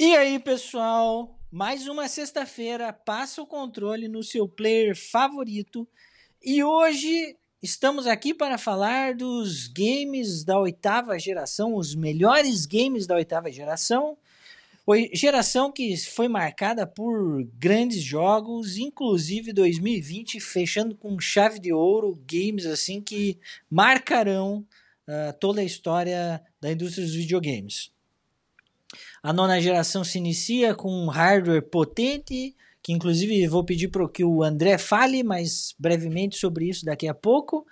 E aí, pessoal? Mais uma sexta-feira, passa o controle no seu player favorito. E hoje estamos aqui para falar dos games da oitava geração, os melhores games da oitava geração. Geração que foi marcada por grandes jogos, inclusive 2020, fechando com chave de ouro, games assim que marcarão uh, toda a história da indústria dos videogames. A nona geração se inicia com um hardware potente, que inclusive vou pedir para que o André fale mais brevemente sobre isso daqui a pouco.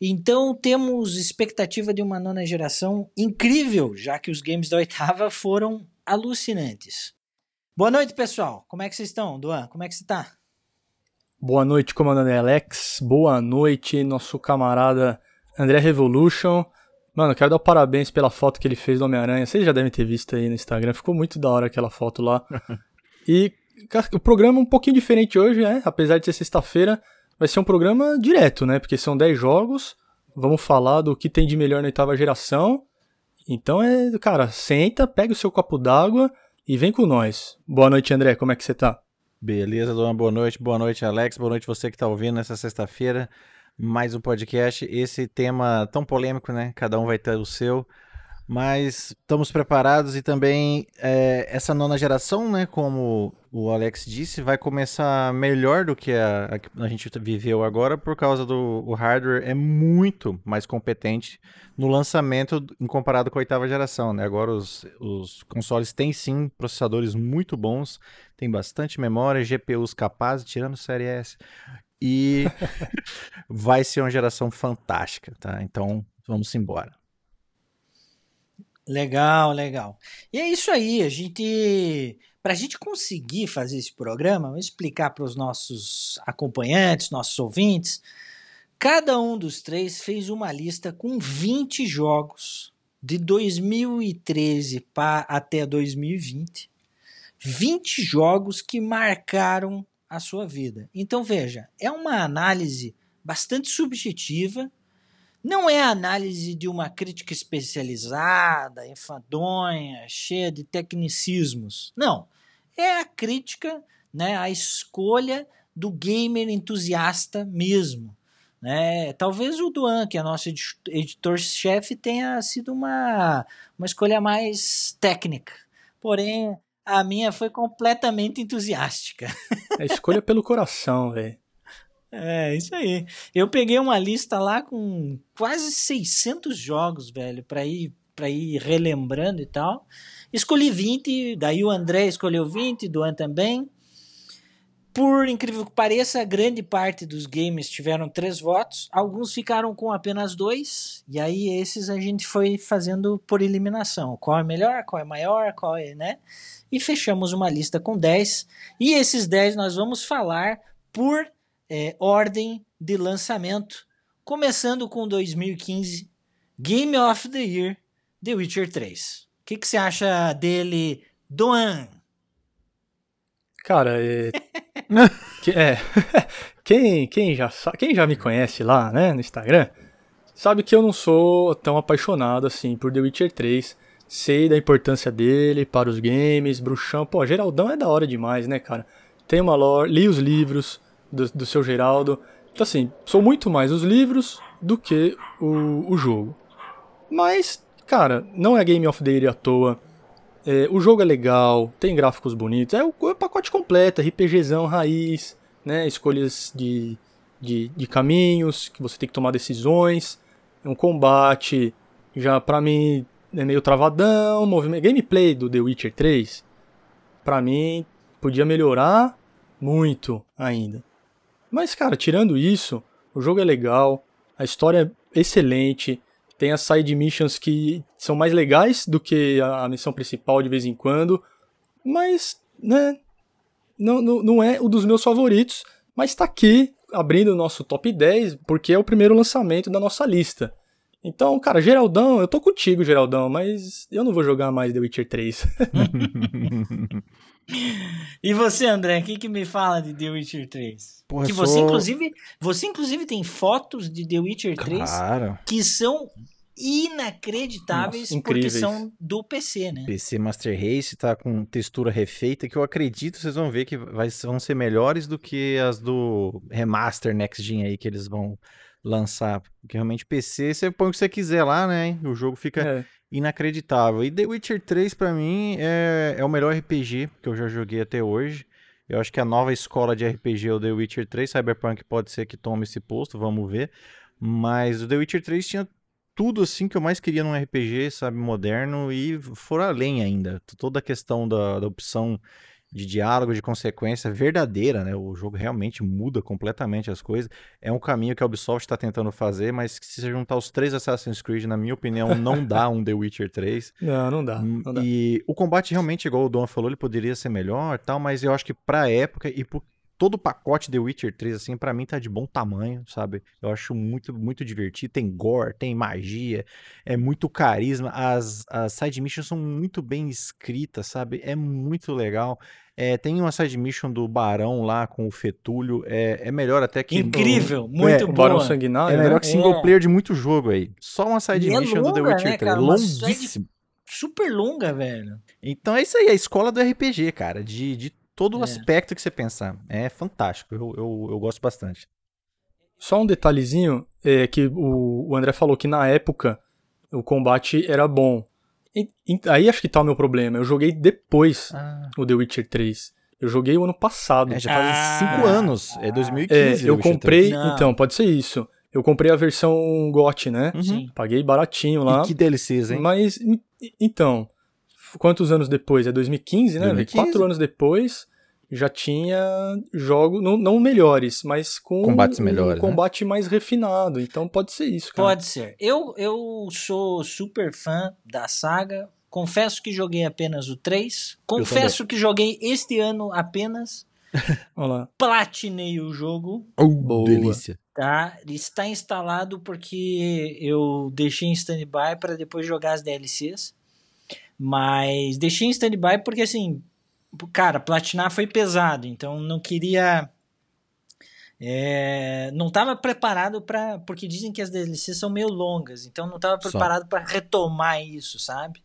Então temos expectativa de uma nona geração incrível, já que os games da oitava foram alucinantes. Boa noite, pessoal. Como é que vocês estão, Duan? Como é que você está? Boa noite, comandante Alex. Boa noite, nosso camarada André Revolution. Mano, quero dar parabéns pela foto que ele fez do Homem-Aranha. Vocês já devem ter visto aí no Instagram. Ficou muito da hora aquela foto lá. e o programa é um pouquinho diferente hoje, né? Apesar de ser sexta-feira, vai ser um programa direto, né? Porque são 10 jogos. Vamos falar do que tem de melhor na oitava geração. Então é, cara, senta, pega o seu copo d'água e vem com nós. Boa noite, André. Como é que você tá? Beleza, dona. Boa noite. Boa noite, Alex. Boa noite você que tá ouvindo nessa sexta-feira mais um podcast. Esse tema tão polêmico, né? Cada um vai ter o seu. Mas estamos preparados e também é, essa nona geração, né? Como o Alex disse, vai começar melhor do que a, a, a gente viveu agora, por causa do o hardware é muito mais competente no lançamento em comparado com a oitava geração, né? Agora os, os consoles têm sim processadores muito bons, tem bastante memória, GPUs capazes, tirando o Série S. E vai ser uma geração fantástica, tá? Então, vamos embora. Legal, legal. E é isso aí, a gente para a gente conseguir fazer esse programa, explicar para os nossos acompanhantes, nossos ouvintes, cada um dos três fez uma lista com 20 jogos de 2013 para até 2020. 20 jogos que marcaram a sua vida. Então veja, é uma análise bastante subjetiva, não é análise de uma crítica especializada, enfadonha, cheia de tecnicismos. Não, é a crítica, né, a escolha do gamer entusiasta mesmo. Né? Talvez o Duan, que é nosso editor-chefe, tenha sido uma, uma escolha mais técnica. Porém, a minha foi completamente entusiástica. É escolha pelo coração, velho. É, isso aí. Eu peguei uma lista lá com quase 600 jogos, velho, para ir para ir relembrando e tal. Escolhi 20, daí o André escolheu 20, Duan também. Por incrível que pareça, grande parte dos games tiveram três votos, alguns ficaram com apenas dois, e aí esses a gente foi fazendo por eliminação. Qual é melhor, qual é maior, qual é, né? E fechamos uma lista com 10, e esses 10 nós vamos falar por é, ordem de lançamento, começando com 2015, Game of the Year, The Witcher 3. O que, que você acha dele, Doan? Cara, é... é, quem, quem, já, quem já me conhece lá, né, no Instagram, sabe que eu não sou tão apaixonado assim por The Witcher 3. Sei da importância dele para os games, bruxão. Pô, Geraldão é da hora demais, né, cara? Tem uma lore, li os livros do, do seu Geraldo. Então, assim, sou muito mais os livros do que o, o jogo. Mas, cara, não é Game of the Year à toa. É, o jogo é legal, tem gráficos bonitos, é o, é o pacote completo, RPGzão raiz, né? Escolhas de, de, de, caminhos, que você tem que tomar decisões, um combate, já pra mim é meio travadão, movimento, gameplay do The Witcher 3, pra mim podia melhorar muito ainda. Mas cara, tirando isso, o jogo é legal, a história é excelente, tem as side missions que são mais legais do que a missão principal de vez em quando. Mas, né? Não, não, não é o dos meus favoritos. Mas tá aqui, abrindo o nosso top 10, porque é o primeiro lançamento da nossa lista. Então, cara, Geraldão, eu tô contigo, Geraldão, mas eu não vou jogar mais The Witcher 3. E você, André, o que, que me fala de The Witcher 3? Porra, que você, sou... inclusive, você, inclusive, tem fotos de The Witcher 3 claro. que são inacreditáveis Nossa, porque são do PC, né? PC Master Race tá com textura refeita que eu acredito vocês vão ver que vai, vão ser melhores do que as do remaster Next Gen aí que eles vão lançar. Porque realmente PC você põe o que você quiser lá, né? O jogo fica é. Inacreditável. E The Witcher 3 para mim é, é o melhor RPG que eu já joguei até hoje. Eu acho que a nova escola de RPG é o The Witcher 3. Cyberpunk pode ser que tome esse posto, vamos ver. Mas o The Witcher 3 tinha tudo assim que eu mais queria num RPG, sabe, moderno e for além ainda. Toda a questão da, da opção de diálogo, de consequência verdadeira, né? O jogo realmente muda completamente as coisas. É um caminho que a Ubisoft está tentando fazer, mas se você juntar os três Assassin's Creed, na minha opinião, não dá um The Witcher 3. Não, não dá, não dá. E o combate realmente, igual o Dom falou, ele poderia ser melhor, tal, mas eu acho que pra época e por todo o pacote The Witcher 3, assim, para mim tá de bom tamanho, sabe? Eu acho muito, muito divertido. Tem gore, tem magia, é muito carisma. As, as side missions são muito bem escritas, sabe? É muito legal. É, tem uma side mission do Barão lá com o Fetúlio. É, é melhor até que. Incrível, muito é, bom. Barão Sanguinário. É melhor né? que single é. player de muito jogo aí. Só uma side e é mission longa, do The Witcher né, 3. Cara, longuíssimo. Super longa, velho. Então é isso aí, a escola do RPG, cara. De, de todo o é. aspecto que você pensar. É fantástico, eu, eu, eu gosto bastante. Só um detalhezinho, é que o, o André falou que na época o combate era bom. E, e, aí acho que tá o meu problema. Eu joguei depois ah. o The Witcher 3. Eu joguei o ano passado. É, já faz 5 ah. anos. É 2015. É, eu comprei. Então, pode ser isso. Eu comprei a versão GOT, né? Uhum. Sim. Paguei baratinho lá. E que DLCs, hein? Mas, então, quantos anos depois? É 2015, né? 2015. Quatro anos depois já tinha jogos, não, não melhores, mas com Combates melhores, um combate né? mais refinado. Então pode ser isso, cara. Pode ser. Eu, eu sou super fã da saga. Confesso que joguei apenas o 3. Confesso que joguei este ano apenas. Olá. Platinei o jogo. Oh, Boa. delícia. Tá, está instalado porque eu deixei em standby para depois jogar as DLCs. Mas deixei em standby porque assim, cara, platinar foi pesado, então não queria. É, não estava preparado para. Porque dizem que as DLCs são meio longas, então não estava preparado para retomar isso, sabe?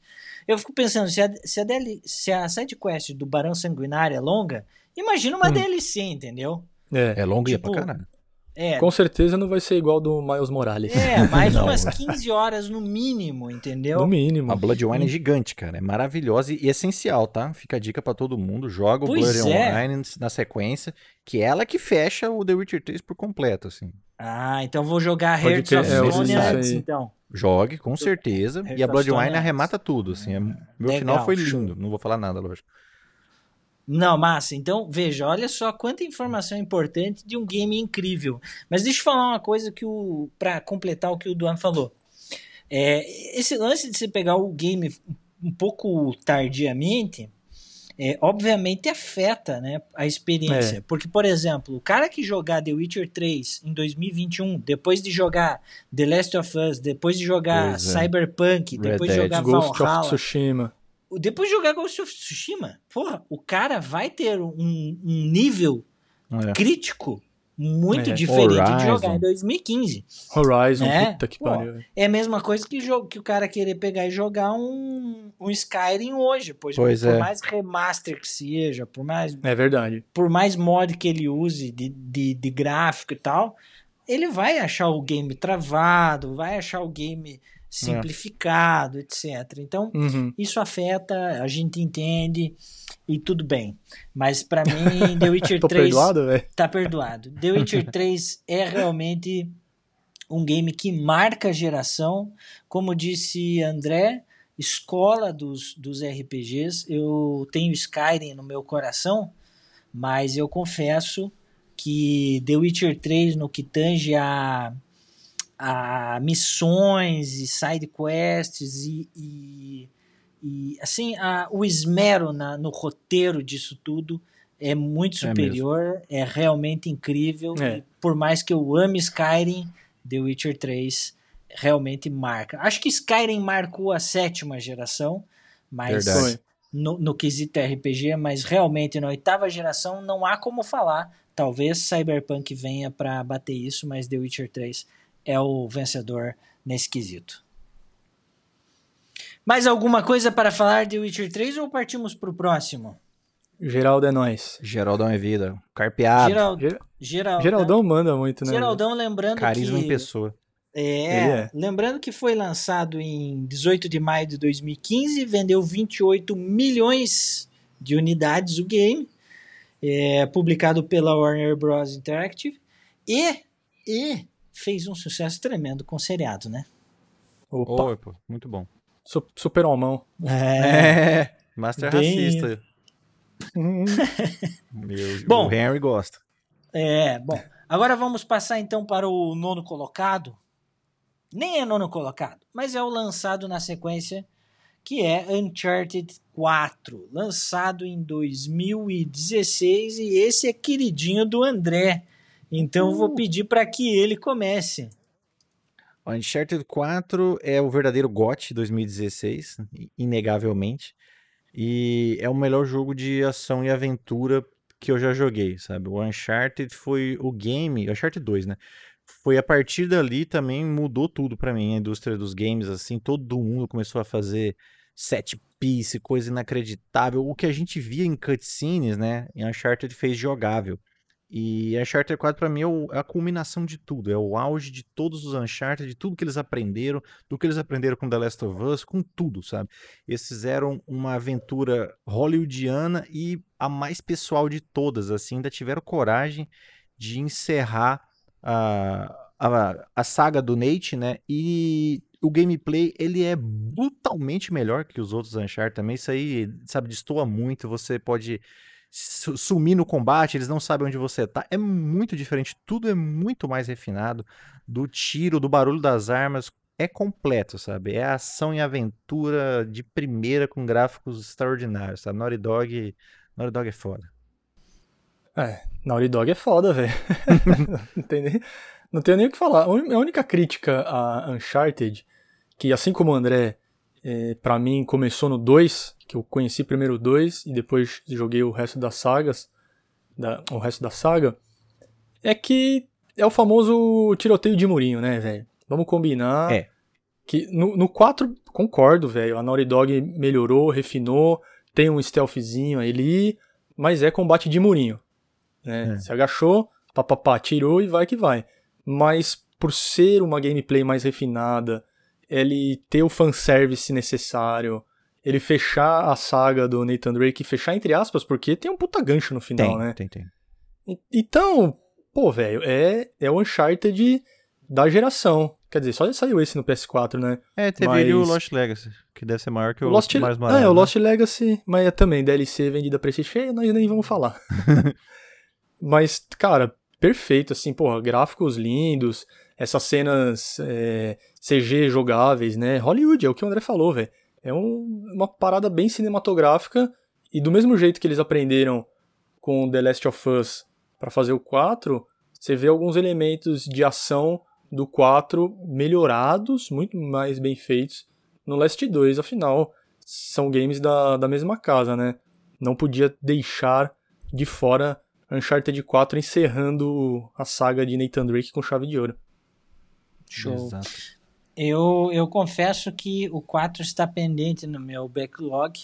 Eu fico pensando, se a, se a, DL, se a sidequest do Barão Sanguinário é longa, imagina uma hum. DLC, entendeu? É, é longa tipo, e é pra caralho. É. Com certeza não vai ser igual do Miles Morales. É, mais não. umas 15 horas no mínimo, entendeu? No mínimo. A Bloodwine hum. é gigante, cara. É maravilhosa e essencial, tá? Fica a dica para todo mundo. Joga pois o Bloodwine é. na sequência, que é ela que fecha o The Witcher 3 por completo, assim. Ah, então vou jogar Hearts of é, Stone antes, então. Jogue, com certeza. Hearts e a Bloodwine arremata tudo, assim. É... Meu Legal, final foi lindo. Show. Não vou falar nada, lógico. Não, massa. Então, veja, olha só quanta informação importante de um game incrível. Mas deixa eu falar uma coisa que o para completar o que o Duan falou. É, esse lance de você pegar o game um pouco tardiamente, é, obviamente afeta né, a experiência. É. Porque, por exemplo, o cara que jogar The Witcher 3 em 2021, depois de jogar The Last of Us, depois de jogar é. Cyberpunk, depois Red de jogar Dead. Valhalla... Ghost of Tsushima depois de jogar Ghost of Tsushima, porra, o cara vai ter um, um nível é. crítico muito é. diferente Horizon. de jogar em 2015. Horizon, é, puta que pariu. É a mesma coisa que, que o cara querer pegar e jogar um, um Skyrim hoje, pois, pois por é. mais remaster que seja, por mais é verdade, por mais mod que ele use de, de, de gráfico e tal, ele vai achar o game travado, vai achar o game simplificado, é. etc. Então, uhum. isso afeta, a gente entende e tudo bem. Mas para mim, The Witcher Tô 3 perdoado, véio. tá perdoado. The Witcher 3 é realmente um game que marca a geração, como disse André, escola dos, dos RPGs. Eu tenho Skyrim no meu coração, mas eu confesso que The Witcher 3 no que tange a a missões e side quests e, e, e assim a, o esmero na, no roteiro disso tudo é muito é superior, é, é realmente incrível. É. por mais que eu ame Skyrim, The Witcher 3 realmente marca. Acho que Skyrim marcou a sétima geração, mas no, no quesito RPG, mas realmente na oitava geração não há como falar. Talvez Cyberpunk venha para bater isso, mas The Witcher 3 é o vencedor nesse quesito. Mais alguma coisa para falar de Witcher 3 ou partimos pro próximo? Geraldo é nós. Geraldão é vida. Carpeado. Geral, Ger- Geraldão, Geraldão manda muito, né? Geraldão lembrando Carisma que... em pessoa. É, é. lembrando que foi lançado em 18 de maio de 2015, vendeu 28 milhões de unidades o game, é, publicado pela Warner Bros. Interactive, e, e fez um sucesso tremendo com seriado, né? Opa, Oi, pô, muito bom. su- super almão. É. Master Bem- racista. Meu, Bom. o Henry gosta. É, bom. Agora vamos passar então para o nono colocado. Nem é nono colocado, mas é o lançado na sequência, que é Uncharted 4, lançado em 2016 e esse é queridinho do André. Então vou pedir para que ele comece. O Uncharted 4 é o verdadeiro GOT 2016, inegavelmente. E é o melhor jogo de ação e aventura que eu já joguei, sabe? O Uncharted foi o game, Uncharted 2, né? Foi a partir dali também mudou tudo pra mim, a indústria dos games, assim, todo mundo começou a fazer set piece, coisa inacreditável. O que a gente via em cutscenes, né? Em Uncharted fez jogável. E Uncharted 4 pra mim é, é a culminação de tudo, é o auge de todos os Uncharted, de tudo que eles aprenderam, do que eles aprenderam com The Last of Us, com tudo, sabe? Eles fizeram uma aventura hollywoodiana e a mais pessoal de todas, assim, ainda tiveram coragem de encerrar a, a, a saga do Nate, né? E o gameplay, ele é brutalmente melhor que os outros Uncharted também, isso aí, sabe, destoa muito, você pode sumir no combate, eles não sabem onde você tá. É muito diferente, tudo é muito mais refinado. Do tiro, do barulho das armas, é completo, sabe? É ação e aventura de primeira com gráficos extraordinários, sabe? Naughty Dog, Naughty Dog é foda. É, Naughty Dog é foda, velho. não, tem nem, não tenho nem o que falar. A única crítica a Uncharted, que assim como o André, é, para mim começou no 2, que eu conheci primeiro o 2 e depois joguei o resto das sagas, da, o resto da saga, é que é o famoso tiroteio de murinho, né, velho? Vamos combinar. É. Que no, no 4, concordo, velho. A Naughty Dog melhorou, refinou, tem um stealthzinho ali, mas é combate de murinho. Né? É. Se agachou, papapá, tirou e vai que vai. Mas por ser uma gameplay mais refinada, ele ter o fanservice necessário, ele fechar a saga do Nathan Drake, fechar entre aspas, porque tem um puta gancho no final, Tem, né? tem, tem. Então, pô, velho, é, é o Uncharted da geração. Quer dizer, só saiu esse no PS4, né? É, teve Mas- ele e o Lost Legacy, que deve ser maior que o, O Lost, mais ah, Morales, é, o né? Lost Legacy, mas é também DLC vendida pra esse cheio, nós nem vamos falar. mas, cara, perfeito, assim, porra, gráficos lindos, essas cenas é, CG jogáveis, né? Hollywood, é o que o André falou, velho. É um- uma parada bem cinematográfica e do mesmo jeito que eles aprenderam com The Last of Us pra fazer o 4, você vê alguns elementos de ação do 4 melhorados, muito mais bem feitos no Last 2, afinal, são games da, da mesma casa, né? Não podia deixar de fora Uncharted 4 encerrando a saga de Nathan Drake com chave de ouro. Show. Exato. Eu, eu confesso que o 4 está pendente no meu backlog.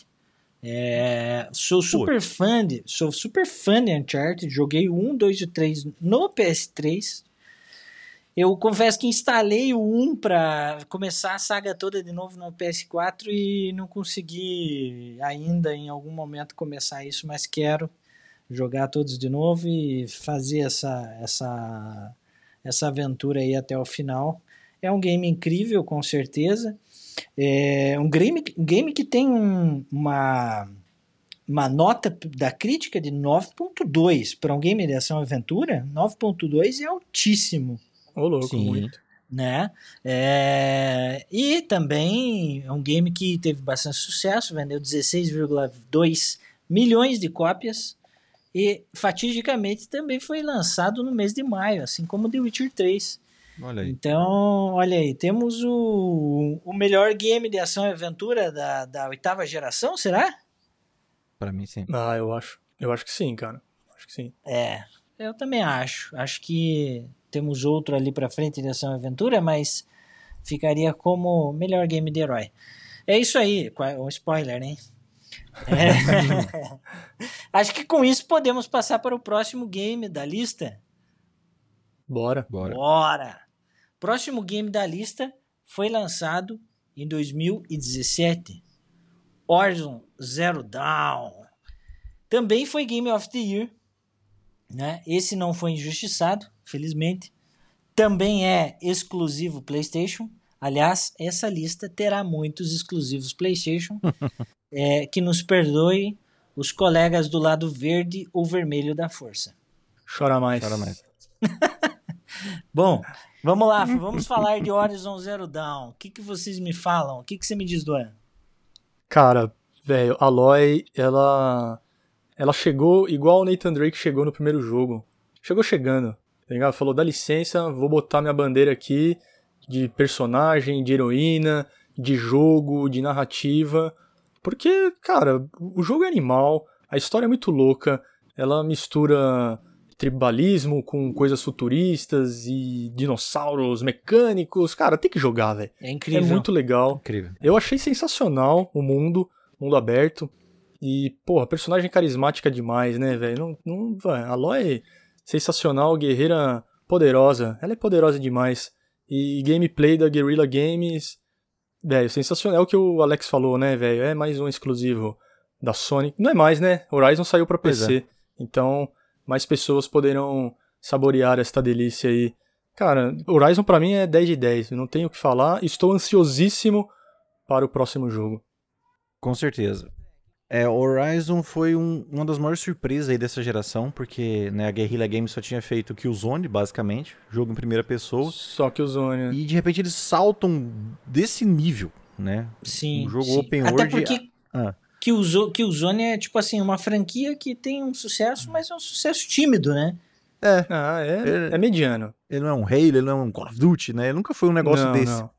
É, sou super fã de, sou super fã de Uncharted, joguei o 1, 2 e o 3 no PS3. Eu confesso que instalei o 1 para começar a saga toda de novo no PS4 e não consegui ainda em algum momento começar isso, mas quero jogar todos de novo e fazer essa essa essa aventura aí até o final. É um game incrível, com certeza. É um game, um game que tem um- uma, uma nota da crítica de 9.2 para um game de ação e aventura. 9.2 é altíssimo, Ô, louco, Sim. muito. né? É, e também é um game que teve bastante sucesso, vendeu 16,2 milhões de cópias e fatidicamente também foi lançado no mês de maio, assim como The Witcher 3. Olha aí. Então, olha aí, temos o, o melhor game de ação e aventura da, da oitava geração, será? Pra mim, sim. Ah, eu acho. Eu acho que sim, cara. Acho que sim. É, eu também acho. Acho que temos outro ali pra frente de ação e aventura, mas ficaria como melhor game de herói. É isso aí, um spoiler, hein? É. Acho que com isso podemos passar para o próximo game da lista. Bora. Bora. Bora. Próximo game da lista foi lançado em 2017. Horizon Zero Dawn. Também foi Game of the Year. Né? Esse não foi injustiçado, felizmente. Também é exclusivo PlayStation. Aliás, essa lista terá muitos exclusivos PlayStation. é, que nos perdoe os colegas do lado verde ou vermelho da força. Chora mais. Chora mais. Bom, vamos lá, vamos falar de Horizon Zero Dawn. O que, que vocês me falam? O que, que você me diz, Duan? Cara, velho, a Aloy, ela. Ela chegou igual o Nathan Drake chegou no primeiro jogo. Chegou chegando, tá ligado? Falou: dá licença, vou botar minha bandeira aqui de personagem, de heroína, de jogo, de narrativa. Porque, cara, o jogo é animal, a história é muito louca, ela mistura tribalismo com coisas futuristas e dinossauros mecânicos. Cara, tem que jogar, velho. É incrível. É muito legal. Incrível. Eu achei sensacional o mundo, mundo aberto. E, porra, personagem carismática demais, né, velho? Não, não, a Aloy é sensacional, guerreira poderosa. Ela é poderosa demais. E gameplay da Guerrilla Games, velho, sensacional. É o que o Alex falou, né, velho? É mais um exclusivo da Sony. Não é mais, né? Horizon saiu pra PC. É. Então, mais pessoas poderão saborear esta delícia aí. Cara, Horizon para mim é 10 de 10, não tenho o que falar, estou ansiosíssimo para o próximo jogo. Com certeza. É, Horizon foi um, uma das maiores surpresas aí dessa geração, porque né, a Guerrilla Games só tinha feito o Zone basicamente, jogo em primeira pessoa. Só que o Zone. E de repente eles saltam desse nível, né? Sim. Um jogo sim. open Até world. Porque... Ah que o, que o Zone é tipo assim, uma franquia que tem um sucesso, mas é um sucesso tímido, né? É. Ah, é, ele, é mediano. Ele não é um Halo, ele não é um Call of Duty, né? Ele nunca foi um negócio não, desse. Não.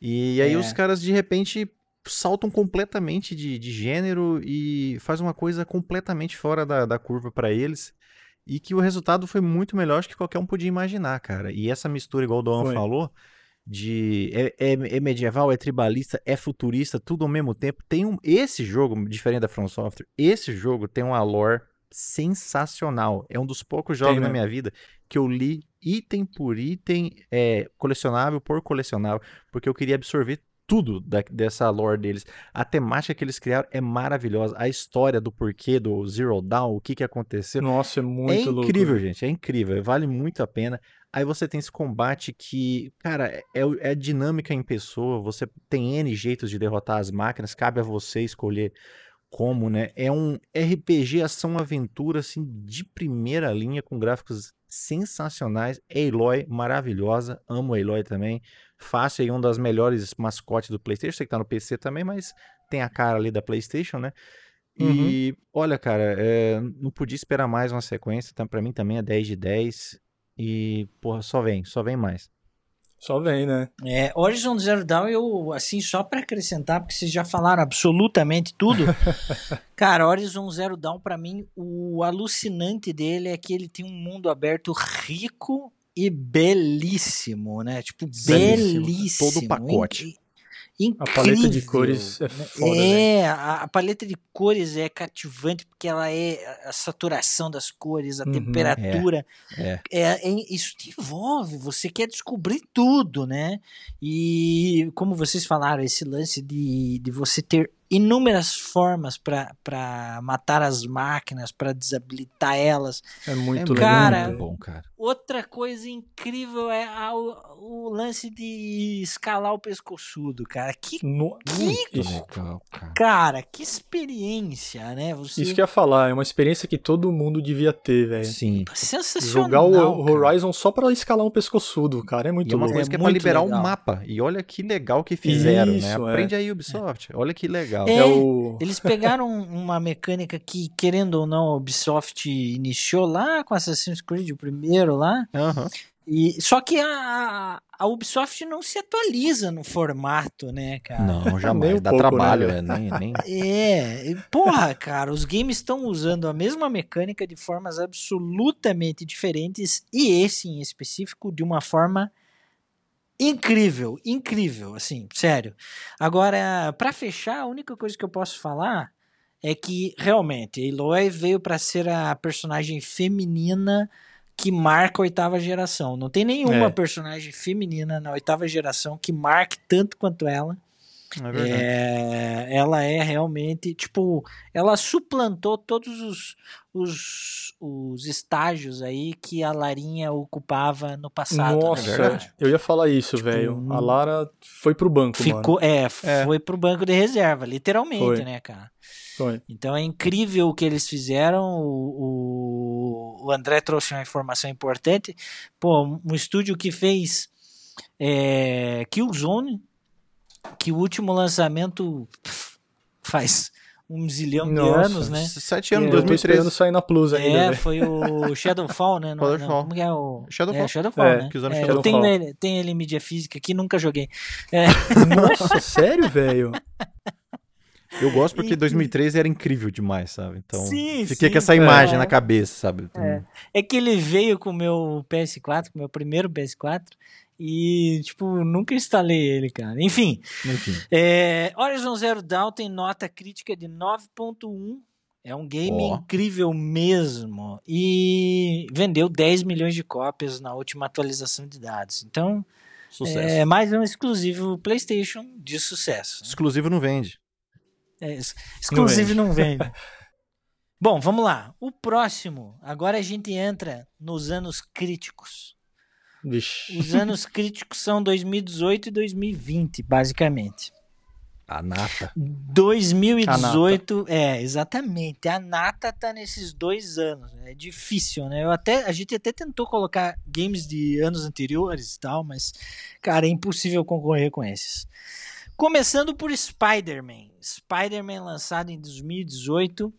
E aí é. os caras de repente saltam completamente de, de gênero e faz uma coisa completamente fora da, da curva para eles. E que o resultado foi muito melhor do que qualquer um podia imaginar, cara. E essa mistura, igual o Doan falou, de é, é, é, medieval, é tribalista, é futurista, tudo ao mesmo tempo. Tem um esse jogo diferente da From Software. Esse jogo tem uma lore sensacional. É um dos poucos jogos tem, né? na minha vida que eu li item por item, é, colecionável por colecionável, porque eu queria absorver tudo da, dessa lore deles. A temática que eles criaram é maravilhosa. A história do porquê do Zero Dawn, o que, que aconteceu. Nossa, é muito É incrível, louco. gente. É incrível. Vale muito a pena. Aí você tem esse combate que, cara, é, é dinâmica em pessoa. Você tem N jeitos de derrotar as máquinas. Cabe a você escolher como, né? É um RPG ação-aventura, assim, de primeira linha, com gráficos sensacionais. Aloy, maravilhosa. Amo Aloy também. Fácil aí, um das melhores mascotes do PlayStation. Sei que tá no PC também, mas tem a cara ali da PlayStation, né? E uhum. olha, cara, é, não podia esperar mais uma sequência. Então, para mim também é 10 de 10. E, porra, só vem, só vem mais. Só vem, né? É, Horizon Zero Dawn, eu, assim, só para acrescentar, porque vocês já falaram absolutamente tudo. cara, Horizon Zero Dawn, para mim, o alucinante dele é que ele tem um mundo aberto rico e belíssimo, né? Tipo, belíssimo. belíssimo todo o pacote. Incrível. A paleta de cores é foda, É, né? a, a, paleta de cores é cativante porque ela é a saturação das cores, a uhum, temperatura. É, é. É, é, isso te envolve, você quer descobrir tudo, né? E como vocês falaram, esse lance de, de você ter inúmeras formas para matar as máquinas, para desabilitar elas. É muito é, cara, muito bom, cara. Outra coisa incrível é a, o, o, lance de escalar o pescoçudo, cara. Que, no, que legal, cara. cara. que experiência, né? Você... Isso que eu ia falar, é uma experiência que todo mundo devia ter, velho. Sim. Sensacional. Jogar o, Horizon só para escalar um pescoçudo, cara, é muito e é uma louco. coisa que é é pra liberar legal. um mapa. E olha que legal que fizeram, né? Isso, né? Aprende aí, Ubisoft. Olha que legal. É, é o... Eles pegaram uma mecânica que, querendo ou não, a Ubisoft iniciou lá com Assassin's Creed, o primeiro lá. Uhum. E, só que a, a Ubisoft não se atualiza no formato, né, cara? Não, jamais. Dá pouco, trabalho, né? Nem, nem... É, porra, cara, os games estão usando a mesma mecânica de formas absolutamente diferentes e esse em específico de uma forma incrível, incrível, assim, sério. Agora, para fechar, a única coisa que eu posso falar é que realmente Eloy veio para ser a personagem feminina que marca a oitava geração. Não tem nenhuma É. personagem feminina na oitava geração que marque tanto quanto ela. É. É, ela é realmente, tipo, ela suplantou todos os, os, os estágios aí que a Larinha ocupava no passado. né? Nossa, verdade. eu ia falar isso, Tipo, velho. A Lara foi pro banco, mano. Ficou, é, É. foi pro banco de reserva, literalmente, Foi. né, cara? Foi. Então é incrível o que eles fizeram. O, o, o André trouxe uma informação importante. Pô, um estúdio que fez é, Killzone, que o último lançamento pff, faz um zilhão de Nossa, anos, né? Sete anos, É, Eu tô 2013. esperando sair na Plus ainda, É, velho. foi o Shadowfall, né? Não, não, Shadowfall. como que é o... Shadowfall. É, Shadowfall, É, né? que É, eu Shadowfall. tenho ele, tenho ele em mídia física aqui, nunca joguei. É, Nossa, sério, velho? Eu gosto porque Enfim. 2013 era incrível demais, sabe? Então, Sim, fiquei sim, com essa é. imagem na cabeça, sabe? É. É que ele veio com o meu PS4, com o meu primeiro PS4, e, tipo, nunca instalei ele, cara. Enfim, Enfim. é, Horizon Zero Dawn tem nota crítica de 9.1. É um game Ó. incrível mesmo. E vendeu 10 milhões de cópias na última atualização de dados. Então, Sucesso. é mais um exclusivo PlayStation de sucesso. Exclusivo não vende. É, ex- exclusive não vende. Bom, vamos lá. O próximo. Agora a gente entra nos anos críticos. Vixe. Os anos críticos são 2018 e 2020, basicamente. A nata. 2018, é, exatamente. A Nata tá nesses dois anos. né? É difícil, né? Eu até, a gente até tentou colocar games de anos anteriores e tal, mas, cara, é impossível concorrer com esses. Começando por Spider-Man. Spider-Man lançado em 2018.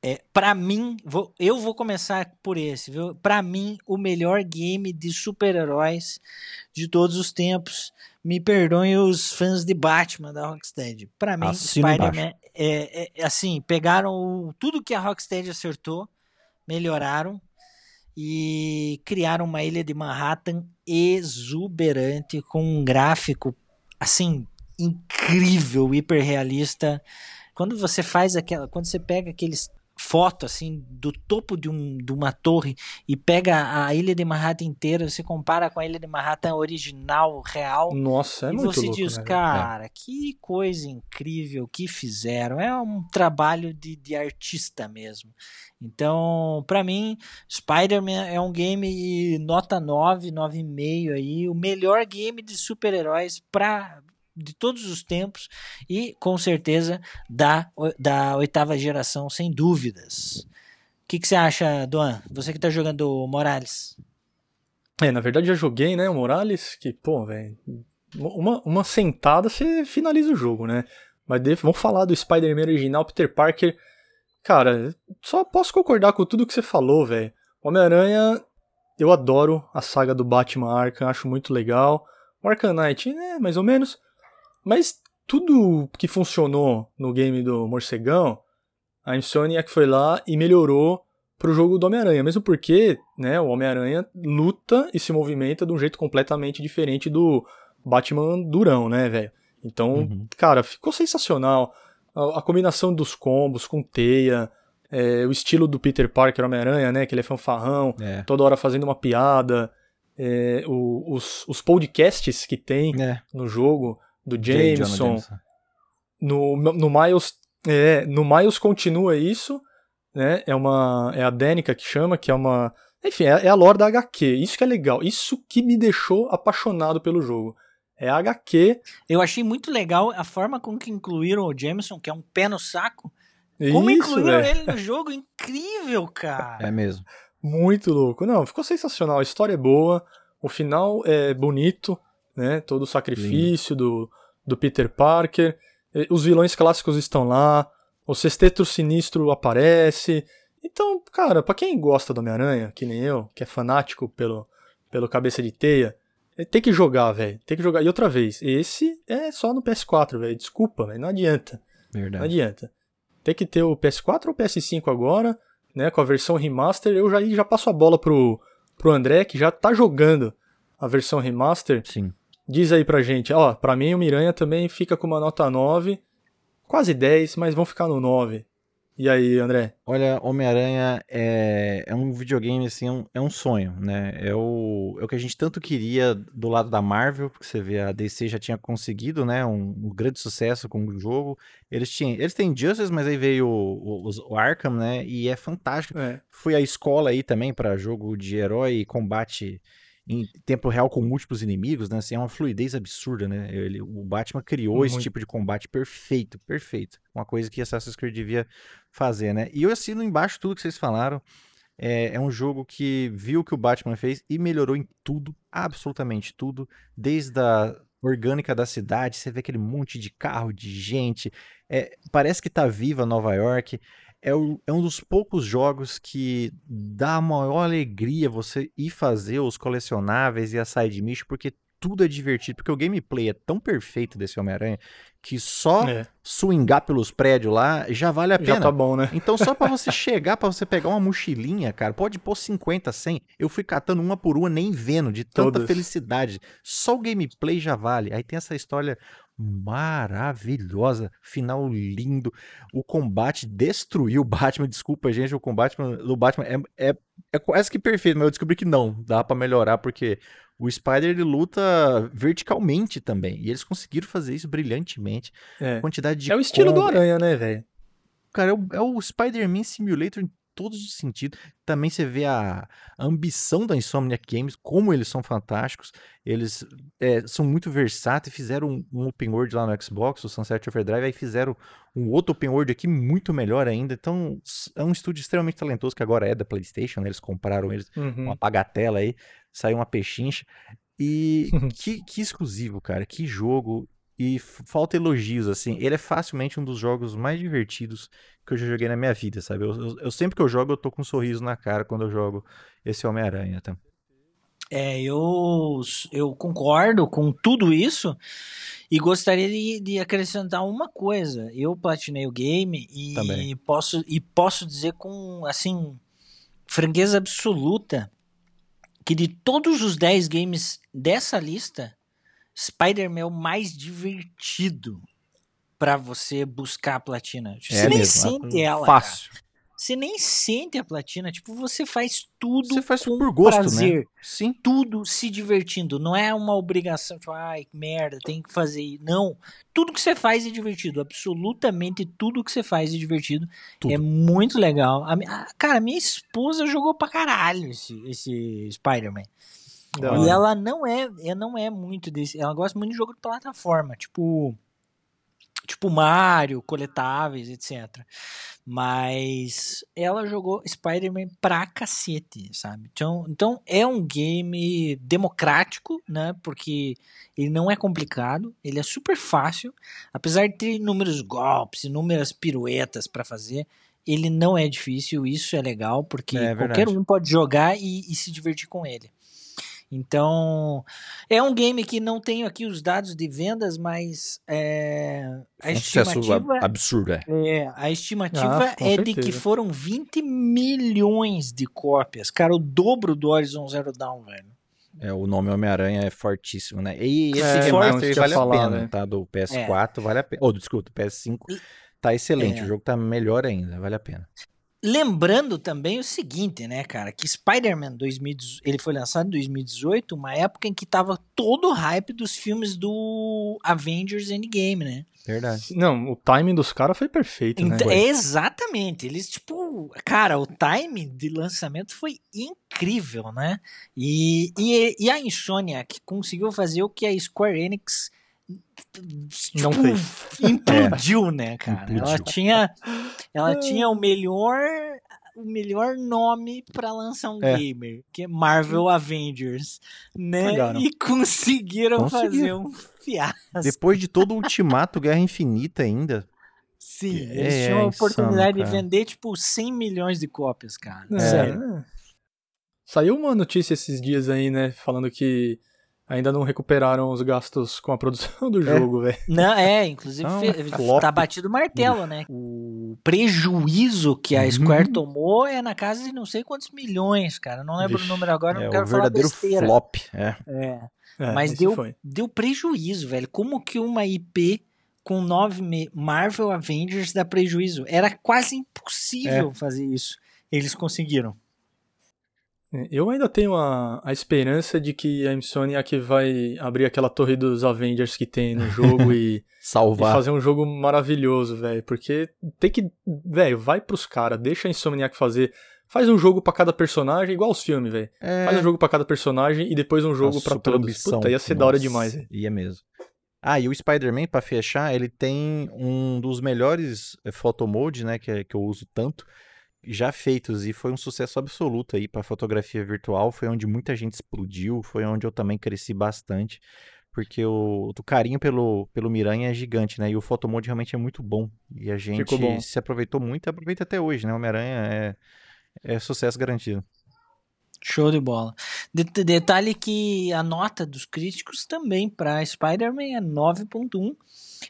É, para mim, vou- eu vou começar por esse, viu? Para mim, o melhor game de super-heróis de todos os tempos. Me perdoem os fãs de Batman da Rocksteady. Para mim, Spider-Man é, é- é assim, pegaram o- tudo que a Rocksteady acertou, melhoraram e criaram uma ilha de Manhattan exuberante com um gráfico assim incrível, hiperrealista. Quando você faz aquela, quando você pega aqueles foto assim do topo de, um, de uma torre e pega a ilha de Manhattan inteira, você compara com a ilha de Manhattan original, real, Nossa, é e muito você louco, diz, né, velho? cara, que coisa incrível que fizeram. É um trabalho de, de artista mesmo. Então, pra mim, Spider-Man é um game nota 9, 9,5 aí, o melhor game de super-heróis para de todos os tempos e com certeza da, da oitava geração, sem dúvidas. O que, que você acha, Duan? Você que tá jogando Morales. É, na verdade já joguei, né, o Morales, que, pô, velho, uma, uma sentada você finaliza o jogo, né? Mas vamos falar do Spider-Man original, Peter Parker. Cara, só posso concordar com tudo que você falou, velho. Homem-Aranha, eu adoro a saga do Batman Arkham, acho muito legal. O Arkham Knight, né, mais ou menos. Mas tudo que funcionou no game do Morcegão, a Insomniac foi lá e melhorou pro jogo do Homem-Aranha, mesmo porque, né, o Homem-Aranha luta e se movimenta de um jeito completamente diferente do Batman durão, né, velho? Então, Uhum. cara, ficou sensacional. A, a combinação dos combos com teia, é, o estilo do Peter Parker Homem-Aranha, né, que ele é fanfarrão, É. toda hora fazendo uma piada, é, o- os, os podcasts que tem É. no jogo do Jameson, no, no Miles, é, no Miles continua isso, né? É uma é a Danica que chama, que é uma, enfim, é, é a lore da HQ. Isso que é legal, isso que me deixou apaixonado pelo jogo. É a HQ. Eu achei muito legal a forma com que incluíram o Jameson, que é um pé no saco. Como isso, incluíram velho. ele no jogo? Incrível, cara. É mesmo. Muito louco. Não, ficou sensacional. A história é boa, o final é bonito, né? Todo o sacrifício do, do Peter Parker. Os vilões clássicos estão lá. O Sexteto Sinistro aparece. Então, cara, pra quem gosta do Homem-Aranha, que nem eu, que é fanático pelo, pelo Cabeça de Teia, eh, tem que jogar, velho. Tem que jogar. E outra vez, esse é só no PS4, velho. Desculpa, velho. Não adianta. Não Verdade. adianta. Tem que ter o PS4 ou o PS5 agora, né? Com a versão remaster. Eu já, já passo a bola pro, pro André, que já tá jogando a versão remaster. Sim. Diz aí pra gente, ó, pra mim o Miranha também fica com uma nota 9, quase 10, mas vão ficar no 9. E aí, André? Olha, Homem-Aranha é, é um videogame, assim, é um, é um sonho, né? É o, é o que a gente tanto queria do lado da Marvel, porque você vê, a DC já tinha conseguido, né, um, um grande sucesso com o jogo. Eles tinham, eles têm Justice, mas aí veio o, o, o Arkham, né, e é fantástico. É. Foi a escola aí também para jogo de herói e combate em tempo real com múltiplos inimigos, né? Assim, é uma fluidez absurda, né? Ele, o Batman criou esse Muito. tipo de combate perfeito, perfeito. Uma coisa que Assassin's Creed devia fazer, né? E eu assino embaixo tudo que vocês falaram. É, é um jogo que viu o que o Batman fez e melhorou em tudo, absolutamente tudo, desde a orgânica da cidade, você vê aquele monte de carro, de gente, é, parece que tá viva Nova York. É, o- é um dos poucos jogos que dá a maior alegria você ir fazer os colecionáveis e a side mission, porque tudo é divertido, porque o gameplay é tão perfeito desse Homem-Aranha que só É, swingar pelos prédios lá já vale a pena. já tá bom, né? Então, só pra você chegar, pra você pegar uma mochilinha, cara, pode pôr 50, 100. Eu fui catando uma por uma, nem vendo, de tanta Todas. felicidade. Só o gameplay já vale. Aí tem essa história maravilhosa, final lindo. O combate destruiu o Batman. Desculpa, gente, o combate do Batman é, é, é quase que perfeito, mas eu descobri que não, dá pra melhorar, porque o Spider ele luta verticalmente também. E eles conseguiram fazer isso brilhantemente. É. Quantidade de É o estilo do Aranha, né, velho? Cara, é o, é o Spider-Man Simulator em todos os sentidos. Também você vê a ambição da Insomniac Games, como eles são fantásticos. Eles é, são muito versáteis. Fizeram um, um open world lá no Xbox, o Sunset Overdrive, aí fizeram um outro open world aqui muito melhor ainda. Então, é um estúdio extremamente talentoso, que agora é da PlayStation, né? Eles compraram eles Uhum. uma bagatela aí, saiu uma pechincha. E que, que exclusivo, cara, que jogo. E falta elogios, assim. Ele é facilmente um dos jogos mais divertidos que eu já joguei na minha vida, sabe? Eu, eu- eu- sempre que eu jogo, eu tô com um sorriso na cara quando eu jogo esse Homem-Aranha, tá? É, eu, eu concordo com tudo isso e gostaria de, de acrescentar uma coisa. Eu platinei o game e Também. posso, e posso dizer com, assim, franqueza absoluta que de todos os 10 games dessa lista, Spider-Man é o mais divertido pra você buscar a platina. Você é nem mesmo. sente ela, cara. Fácil. Você nem sente a platina. Tipo, você faz tudo Você faz com por gosto, prazer né? Sim. tudo se divertindo. Não é uma obrigação, tipo, ai, que merda, tem que fazer. Não. Tudo que você faz é divertido. Absolutamente tudo que você faz é divertido. Tudo. É muito legal. A, a- cara, minha esposa jogou pra caralho esse, esse Spider-Man. Da E hora. ela não é, ela não é muito desse. Ela gosta muito de jogo de plataforma, tipo. Tipo Mario, coletáveis, etc. Mas ela jogou Spider-Man pra cacete, sabe? Então, então é um game democrático, né? Porque ele não é complicado, ele é super fácil. Apesar de ter inúmeros golpes, inúmeras piruetas pra fazer, ele não é difícil. Isso é legal, porque É qualquer verdade. um pode jogar e- e se divertir com ele. Então, é um game que não tenho aqui os dados de vendas, mas é, a Um sucesso estimativa, ab- absurdo, é. é, a estimativa Ah, é de que foram 20 milhões de cópias. Cara, o dobro do Horizon Zero Dawn, velho. É, o nome Homem-Aranha é fortíssimo, né? E esse É, remaster vale a falar, pena, né? tá? Do PS4 vale a pena. Ou, desculpa, do PS5 tá excelente. É. O jogo tá melhor ainda, vale a pena. Lembrando também o seguinte, né, cara, que Spider-Man 2018, ele foi lançado em 2018, uma época em que tava todo o hype dos filmes do Avengers Endgame, né? Verdade. Não, o timing dos caras foi perfeito, né? Então, exatamente. Eles, tipo, cara, o time de lançamento foi incrível, né? E, e, e a Insomniac conseguiu fazer o que a Square Enix Não tipo, fez. Implodiu, né, cara? Ela Implodiu. tinha, ela tinha o melhor o melhor nome pra lançar um É. gamer, que é Marvel Avengers, né? Cagaram. E conseguiram fazer um fiasco. Depois de todo o Ultimato Guerra Infinita ainda. Sim, É, eles tinham a insano, oportunidade de cara. vender, tipo, 100 milhões de cópias, cara. É. Sério. Saiu uma notícia esses dias aí, né? Falando que ainda não recuperaram os gastos com a produção do jogo, velho. Não, é, inclusive Ah, fe- flop. tá batido o martelo, né? O o prejuízo que a Square uhum. tomou é na casa de não sei quantos milhões, cara. Não lembro Vixe, o número agora, não é, quero o falar verdadeiro besteira. flop, é. É. é Mas deu, deu prejuízo, velho. Como que uma IP com nove Marvel Avengers dá prejuízo? Era quase impossível é. fazer isso. Eles conseguiram. É, eu ainda tenho a, a esperança de que a Insomniac vai abrir aquela torre dos Avengers que tem no jogo e, Salvar. e fazer um jogo maravilhoso, velho. Porque tem que. Velho, vai pros caras, deixa a Insomniac fazer. Faz um jogo para cada personagem, igual os filmes, velho. É... Faz um jogo para cada personagem e depois um jogo para todos. Ambição. Puta, ia ser Nossa, da hora demais, velho. Ia mesmo. Ah, e o Spider-Man, pra fechar, ele tem um dos melhores eh, photomode, né, que, é, que eu uso tanto, já feitos e foi um sucesso absoluto aí para fotografia virtual. Foi onde muita gente explodiu, foi onde eu também cresci bastante, porque o, o carinho pelo, pelo Miranha é gigante, né? E o Photomode realmente é muito bom. E a gente se aproveitou muito e aproveita até hoje, né? O Homem-Aranha é, é sucesso garantido. Show de bola. De detalhe que a nota dos críticos também para Spider-Man é 9.1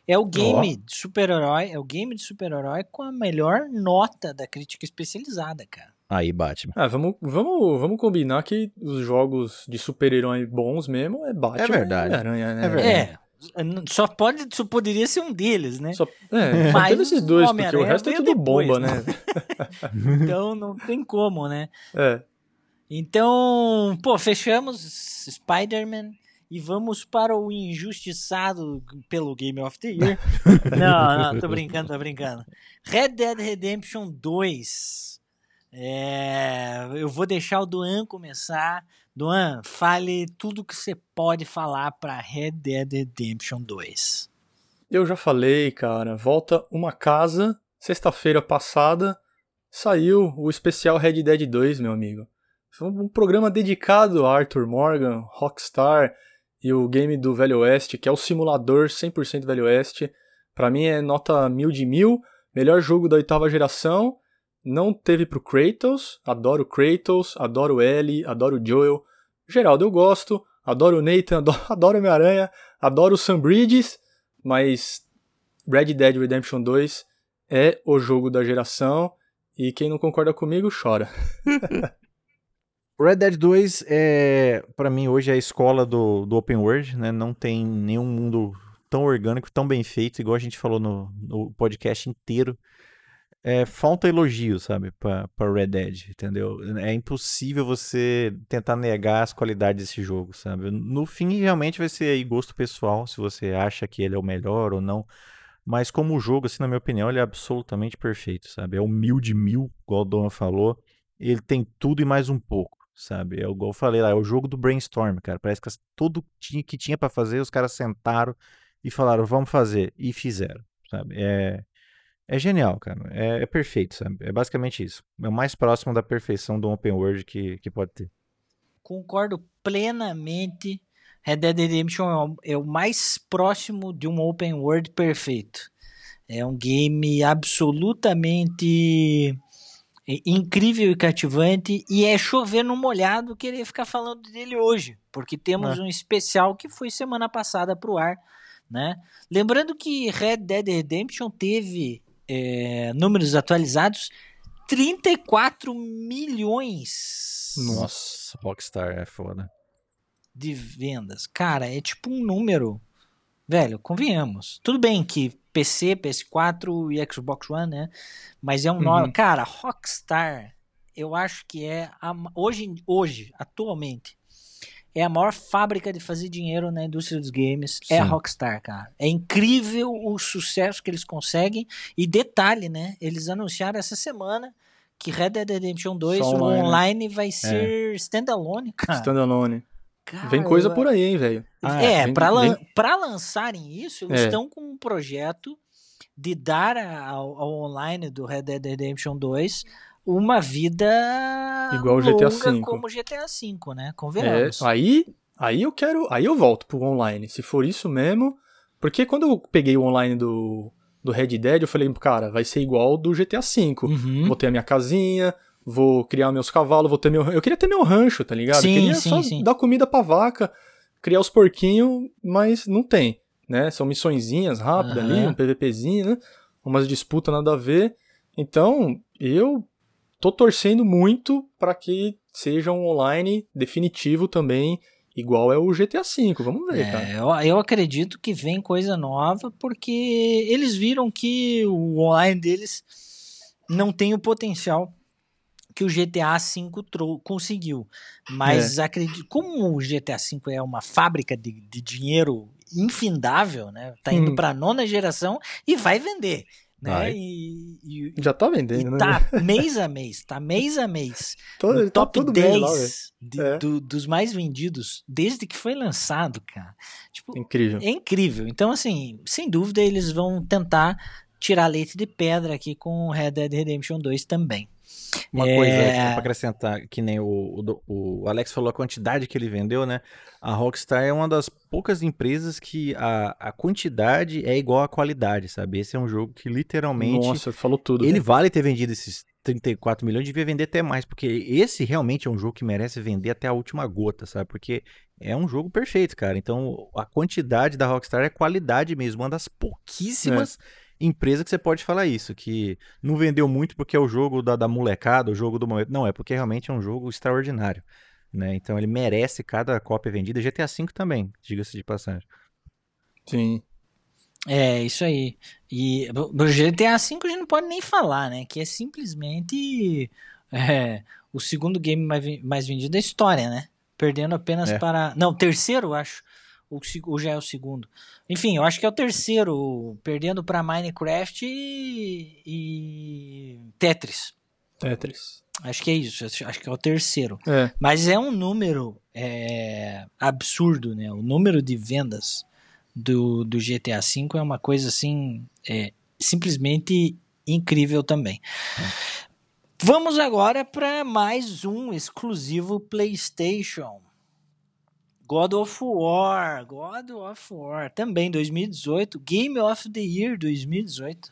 é o game oh. de super-herói, é o game de super-herói com a melhor nota da crítica especializada, cara. Aí, Batman. Ah, vamos, vamos, vamos combinar que os jogos de super-herói bons mesmo é Batman é verdade. e Aranha, né? É verdade. É. Só, pode, só poderia ser um deles, né? Só, é, Mas esses dois, porque o resto é tudo depois, bomba, né? né? então não tem como, né? É. Então, pô, fechamos Spider-Man e vamos para o injustiçado pelo Game of the Year. não, não, tô brincando, tô brincando. Red Dead Redemption 2. É, eu vou deixar o Duan começar. Duan, fale tudo que você pode falar para Red Dead Redemption 2. Eu já falei, cara. Volta uma casa. Sexta-feira passada saiu o especial Red Dead 2, meu amigo. Foi um programa dedicado a Arthur Morgan, Rockstar, e o game do Velho Oeste, que é o simulador 100% Velho Oeste. Para mim é nota mil de mil, melhor jogo da oitava geração. Não teve pro Kratos, adoro Kratos, adoro Ellie, adoro Joel. Geraldo eu gosto, adoro o Nathan, adoro, Homem-Aranha, adoro o Sam Bridges, mas Red Dead Redemption 2 é o jogo da geração e quem não concorda comigo chora. Red Dead 2 é, para mim hoje é a escola do, do open world, né? Não tem nenhum mundo tão orgânico, tão bem feito, igual a gente falou no, no podcast inteiro. É, falta elogio, sabe, para Red Dead, entendeu? É impossível você tentar negar as qualidades desse jogo, sabe? No fim, realmente vai ser aí gosto pessoal, se você acha que ele é o melhor ou não. Mas como jogo, assim, na minha opinião, ele é absolutamente perfeito, sabe? É humilde mil, igual o Dona falou. Ele tem tudo e mais um pouco sabe? É igual eu falei lá, é o jogo do brainstorm, cara. Parece que tudo que tinha para fazer, os caras sentaram e falaram, vamos fazer, e fizeram, sabe? É, é genial, cara. É, é perfeito, sabe? É basicamente isso. É o mais próximo da perfeição do open world que, que pode ter. Concordo plenamente. Red Dead Redemption é o mais próximo de um open world perfeito. É um game absolutamente é incrível e cativante e é chover no molhado querer ficar falando dele hoje, porque temos é. um especial que foi semana passada pro ar, né? Lembrando que Red Dead Redemption teve é, números atualizados 34 milhões. Nossa, Rockstar é foda. De vendas. Cara, é tipo um número. Velho, convenhamos. Tudo bem que PC, PS4 e Xbox One, né? Mas é um uhum. nome. Cara, Rockstar, eu acho que é. A, hoje, hoje, atualmente, é a maior fábrica de fazer dinheiro na indústria dos games. Sim. É a Rockstar, cara. É incrível o sucesso que eles conseguem. E detalhe, né? Eles anunciaram essa semana que Red Dead Redemption 2 online, o online vai é. ser é. standalone, cara. Standalone. Cara, vem coisa por aí, hein, velho. Ah, é, vem, pra, lan lançarem isso, eles é. estão com um projeto de dar ao, ao, online do Red Dead Redemption 2 uma vida igual o GTA V. como GTA V, né? Convenhamos. É, aí, aí eu quero, aí eu volto pro online, se for isso mesmo, porque quando eu peguei o online do do Red Dead, eu falei, cara, vai ser igual do GTA V. Uhum. Vou ter a minha casinha, vou criar meus cavalos, vou ter meu. Eu queria ter meu rancho, tá ligado? Sim, eu queria sim, só sim. dar comida pra vaca, criar os porquinhos, mas não tem, né? São missõezinhas rápidas uhum. ali, um PVPzinho, né? Umas disputas nada a ver. Então, eu tô torcendo muito para que seja um online definitivo também, igual é o GTA V. Vamos ver, É, cara. eu, eu acredito que vem coisa nova, porque eles viram que o online deles não tem o potencial que o GTA V conseguiu. Mas acredito, como o GTA V é uma fábrica de, de dinheiro infindável, né? Tá indo Hum. pra nona geração e vai vender. Né? Vai. E, e- Já tá vendendo, né? tá mês a mês, tá mês a mês no tá top todo 10 mês lá, velho. de- É. do- dos mais vendidos desde que foi lançado, cara. Tipo, Incrível. é incrível. Então, assim, sem dúvida eles vão tentar tirar leite de pedra aqui com Red Dead Redemption 2 também. Uma É. coisa que pra acrescentar, que nem o, o, o Alex falou, a quantidade que ele vendeu, né? A Rockstar é uma das poucas empresas que a, a quantidade é igual à qualidade, sabe? Esse é um jogo que literalmente Nossa, falou tudo. ele velho. vale ter vendido esses 34 milhões, devia vender até mais, porque esse realmente é um jogo que merece vender até a última gota, sabe? Porque é um jogo perfeito, cara. Então, a quantidade da Rockstar é qualidade mesmo, uma das pouquíssimas empresas que você pode falar isso, que não vendeu muito porque é o jogo da, da molecada, o jogo do momento. Não, é porque realmente é um jogo extraordinário, né? Então, ele merece cada cópia vendida. GTA V também, diga-se de passagem. Sim. É, isso aí. E o GTA V a gente não pode nem falar, né? Que é simplesmente é, o segundo game mais, ven- mais vendido da história, né? Perdendo apenas É. para. Não, terceiro, acho. Ou, ou já é o segundo. Enfim, eu acho que é o terceiro, perdendo para Minecraft e, e Tetris. Tetris. Acho que é isso, acho acho que é o terceiro. É. Mas é um número é, absurdo, né? O número de vendas do, do GTA V é uma coisa assim, é, simplesmente incrível também. Vamos agora para mais um exclusivo PlayStation. God of War, God of War, também 2018, Game of the Year 2018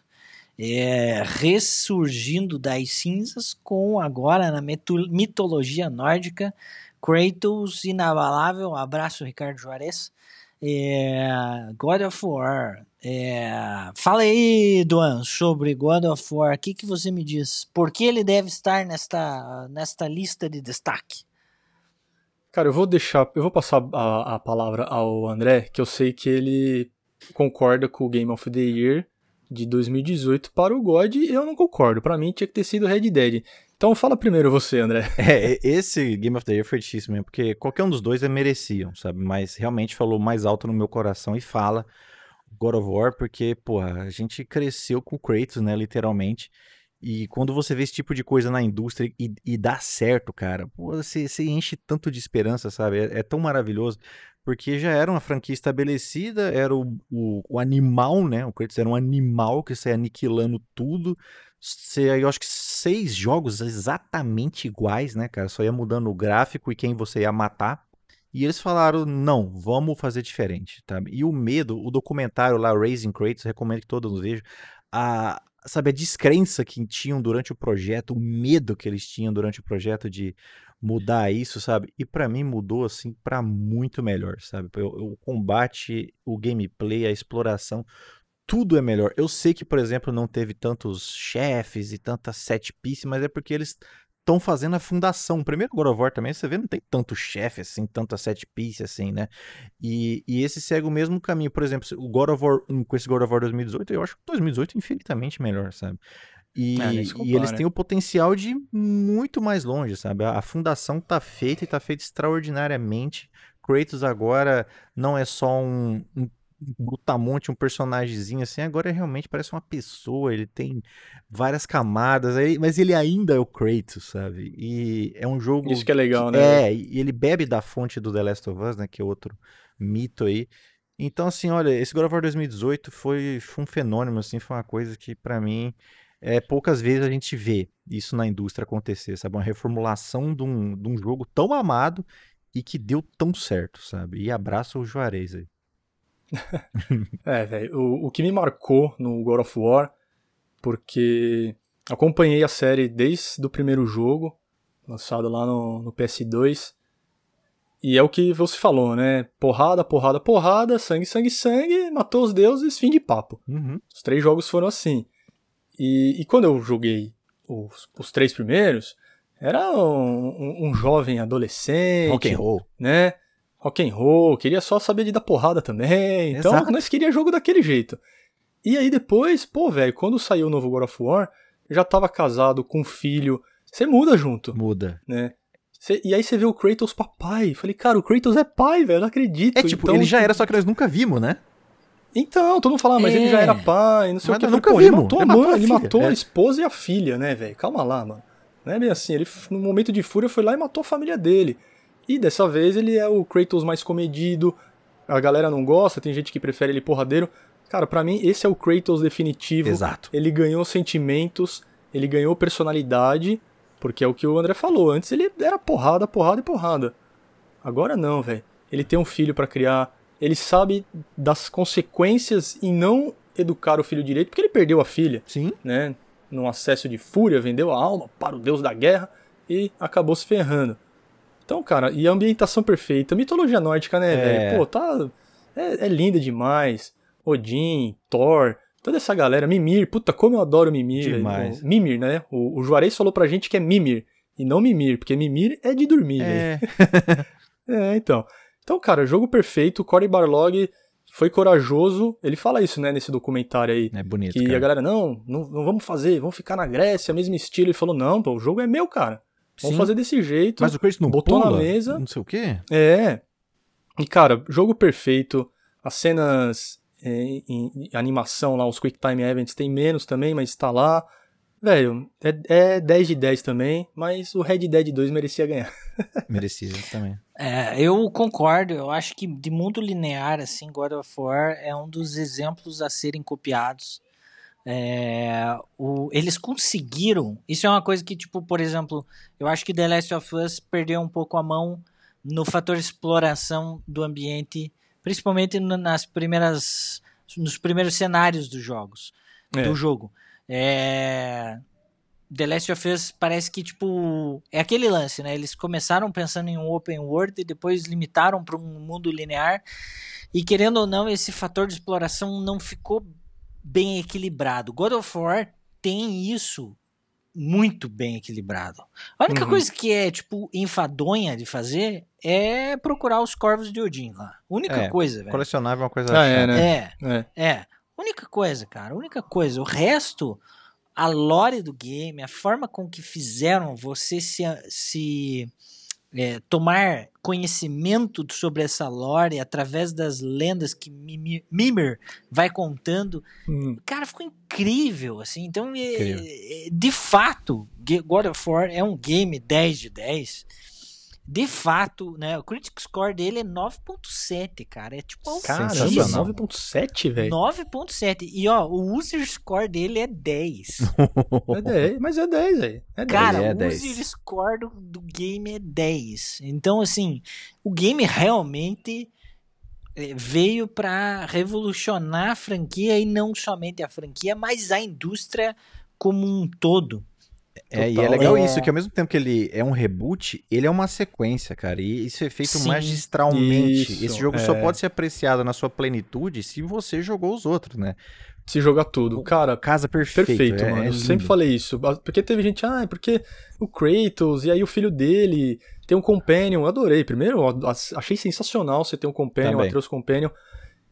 é, ressurgindo das cinzas com agora na mitologia nórdica Kratos inabalável, abraço Ricardo Juarez, é, God of War. É, fala aí, Duan, sobre God of War. O que, que você me diz? Por que ele deve estar nesta, nesta lista de destaque? Cara, eu vou deixar, eu vou passar a, a palavra ao André, que eu sei que ele concorda com o Game of the Year de 2018 para o God, e eu não concordo. Pra mim tinha que ter sido Red Dead. Então fala primeiro você, André. É, esse Game of the Year foi difícil mesmo, porque qualquer um dos dois é mereciam, sabe? Mas realmente falou mais alto no meu coração e fala God of War, porque, porra, a gente cresceu com o Kratos, né, literalmente. E quando você vê esse tipo de coisa na indústria e, e dá certo, cara, pô, você, você enche tanto de esperança, sabe? É, é tão maravilhoso, porque já era uma franquia estabelecida, era o, o, o animal, né? O Kratos era um animal que saia aniquilando tudo. Você, eu acho que seis jogos exatamente iguais, né, cara? Só ia mudando o gráfico e quem você ia matar. E eles falaram, não, vamos fazer diferente, tá? E o medo, o documentário lá, Raising Kratos, recomendo que todos vejam, a, sabe, a descrença que tinham durante o projeto, o medo que eles tinham durante o projeto de mudar isso, sabe? E pra mim mudou, assim, pra muito melhor, sabe? O, o combate, o gameplay, a exploração, tudo é melhor. Eu sei que, por exemplo, não teve tantos chefes e tanta set piece, mas é porque eles estão fazendo a fundação. O primeiro God of War também, você vê, não tem tanto chefe assim, tanta set piece assim, né? E, e esse segue o mesmo caminho. Por exemplo, o God of War 1 com esse God of War 2018, eu acho que 2018 é infinitamente melhor, sabe? E, É, e eles têm o potencial de ir muito mais longe, sabe? A, a fundação tá feita e tá feita extraordinariamente. Kratos agora não é só um, um brutamonte, um personagemzinho assim, agora realmente parece uma pessoa, ele tem várias camadas, aí- mas ele ainda é o Kratos, sabe? E é um jogo Isso que é legal, né? é, e ele bebe da fonte do The Last of Us, né, que é outro mito aí. Então assim, olha, esse God of War 2018 foi, foi um fenômeno assim, foi uma coisa que pra mim é poucas vezes a gente vê isso na indústria acontecer, sabe? Uma reformulação de um, de um jogo tão amado e que deu tão certo, sabe? E abraço o Juarez aí. É, velho, o, o que me marcou no God of War, porque acompanhei a série desde o primeiro jogo, lançado lá no, no PS2, e é o que você falou, né? Porrada, porrada, porrada, sangue, sangue, sangue, matou os deuses, fim de papo. Uhum. Os três jogos foram assim. E, e quando eu joguei os, os três primeiros, era um, um, um jovem adolescente. Rock and roll. Né? Rock and roll, queria só saber de dar porrada também. Então, Exato. nós queria jogo daquele jeito. E aí depois, pô, velho, quando saiu o novo God of War, já tava casado com um filho. Você muda junto, Muda. né? Cê- e aí você vê o Kratos papai. Falei, cara, o Kratos é pai, velho, não acredito. É tipo, Então- ele já era, só que nós nunca vimos, né? Então, todo mundo fala, ah, mas ele É. já era pai, não sei Mas o que. Nunca pô, ele vimos. matou a Ele mãe, matou a ele filha. matou É. a esposa e a filha, né, velho? Calma lá, mano. Não é bem assim. Ele, no momento de fúria, foi lá e matou a família dele. E dessa vez ele é o Kratos mais comedido. A galera não gosta, tem gente que prefere ele porradeiro. Cara, pra mim, esse é o Kratos definitivo. Exato. Ele ganhou sentimentos, ele ganhou personalidade, porque é o que o André falou. Antes ele era porrada, porrada e porrada. Agora não, velho. Ele tem um filho pra criar, ele sabe das consequências em não educar o filho direito, porque ele perdeu a filha, Sim. né? Num acesso de fúria, vendeu a alma para o deus da guerra e acabou se ferrando. Então, cara, e a ambientação perfeita, mitologia nórdica, né, É. velho? Pô, tá. É, é linda demais. Odin, Thor, toda essa galera. Mimir, puta, como eu adoro Mimir. velho. Demais. O Mimir, né? O, o Juarez falou pra gente que é Mimir e não Mimir, porque Mimir é de dormir, velho. É. É, então. Então, cara, jogo perfeito. Cory Barlog foi corajoso. Ele fala isso, né, nesse documentário aí. É bonito, que cara. a galera, não, não, não vamos fazer, vamos ficar na Grécia, mesmo estilo. Ele falou, não, pô, o jogo é meu, cara. Vamos Sim. fazer desse jeito. Mas o Kratos não botou na pula, mesa. Não sei o quê. É. E, cara, jogo perfeito. As cenas é, em, em animação lá, os Quick Time Events, tem menos também, mas tá lá. Velho, é, é 10 de 10 também, mas o Red Dead 2 merecia ganhar. Merecia também. É, eu concordo. Eu acho que de mundo linear, assim, God of War é um dos exemplos a serem copiados. É, o- eles conseguiram. Isso é uma coisa que, tipo, por exemplo, eu acho que The Last of Us perdeu um pouco a mão no fator exploração do ambiente, principalmente nas primeiras, nos primeiros cenários dos jogos, É. do jogo. É, The Last of Us parece que, tipo, é aquele lance, né? Eles começaram pensando em um open world e depois limitaram para um mundo linear. E querendo ou não, esse fator de exploração não ficou bem equilibrado. God of War tem isso muito bem equilibrado. A única Uhum. coisa que é, tipo, enfadonha de fazer é procurar os corvos de Odin lá. Única É, coisa, velho. Colecionável é uma coisa Ah, é, chata. né? É, É. é. Única coisa, cara. Única coisa. O resto, a lore do game, a forma com que fizeram você se, se é, tomar conhecimento sobre essa lore através das lendas que Mimi- Mimir vai contando, Hum. cara, ficou incrível, assim. Então, é- é- de fato, God of War é um game 10 de 10. De fato, né? O critic score dele é 9.7, cara. É tipo Caramba, Sensacional. 9.7, velho. 9.7. E ó, o user score dele é 10. É 10, mas é 10, velho. É 10. Cara, é o 10. user score do, do game é 10. Então, assim, o game realmente eh, veio pra revolucionar a franquia e não somente a franquia, mas a indústria como um todo. É, e é legal É. isso, que ao mesmo tempo que ele é um reboot, ele é uma sequência, cara. E isso é feito Sim. magistralmente. Isso, Esse jogo só é. pode ser apreciado na sua plenitude se você jogou os outros, né? Se jogar tudo. Cara, Casa perfeito. perfeito, é- mano. é eu sempre falei isso. Porque teve gente, ah, é porque o Kratos e aí o filho dele tem um companion. Eu adorei. Primeiro, achei sensacional você ter um companion, Também. um Atreus companion.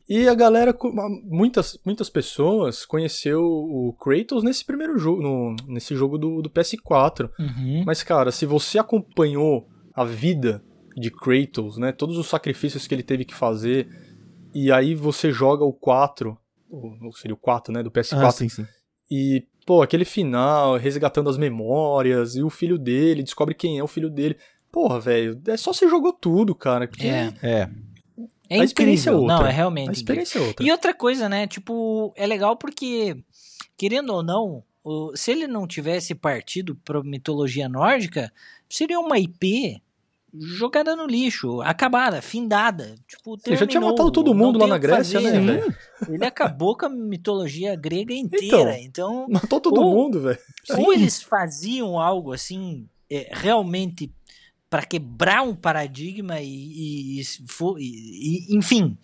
E a galera, muitas, muitas pessoas conheceu o Kratos nesse primeiro jogo, no- nesse jogo do, do PS4. Mas, cara, se você acompanhou a vida de Kratos, né? Todos os sacrifícios que ele teve que fazer, e aí você joga o 4, ou seria o 4, né? Do PS4, Ah, sim, sim. e, pô, aquele final, resgatando as memórias, e o filho dele, descobre quem é o filho dele. Porra, velho, é só você jogou tudo, cara. porque É. É. É A experiência é outra. Não, é realmente. A experiência é outra. E outra coisa, né? Tipo, é legal porque, querendo ou não, se ele não tivesse partido pra mitologia nórdica, seria uma IP jogada no lixo, acabada, findada. Tipo, Ele já tinha terminou, matado todo mundo lá na Grécia, fazer, né, velho? Ele acabou com a mitologia grega inteira. Então, Matou todo Ou- mundo, velho. ou eles faziam algo assim, é, realmente para quebrar um paradigma e, e, e, e enfim.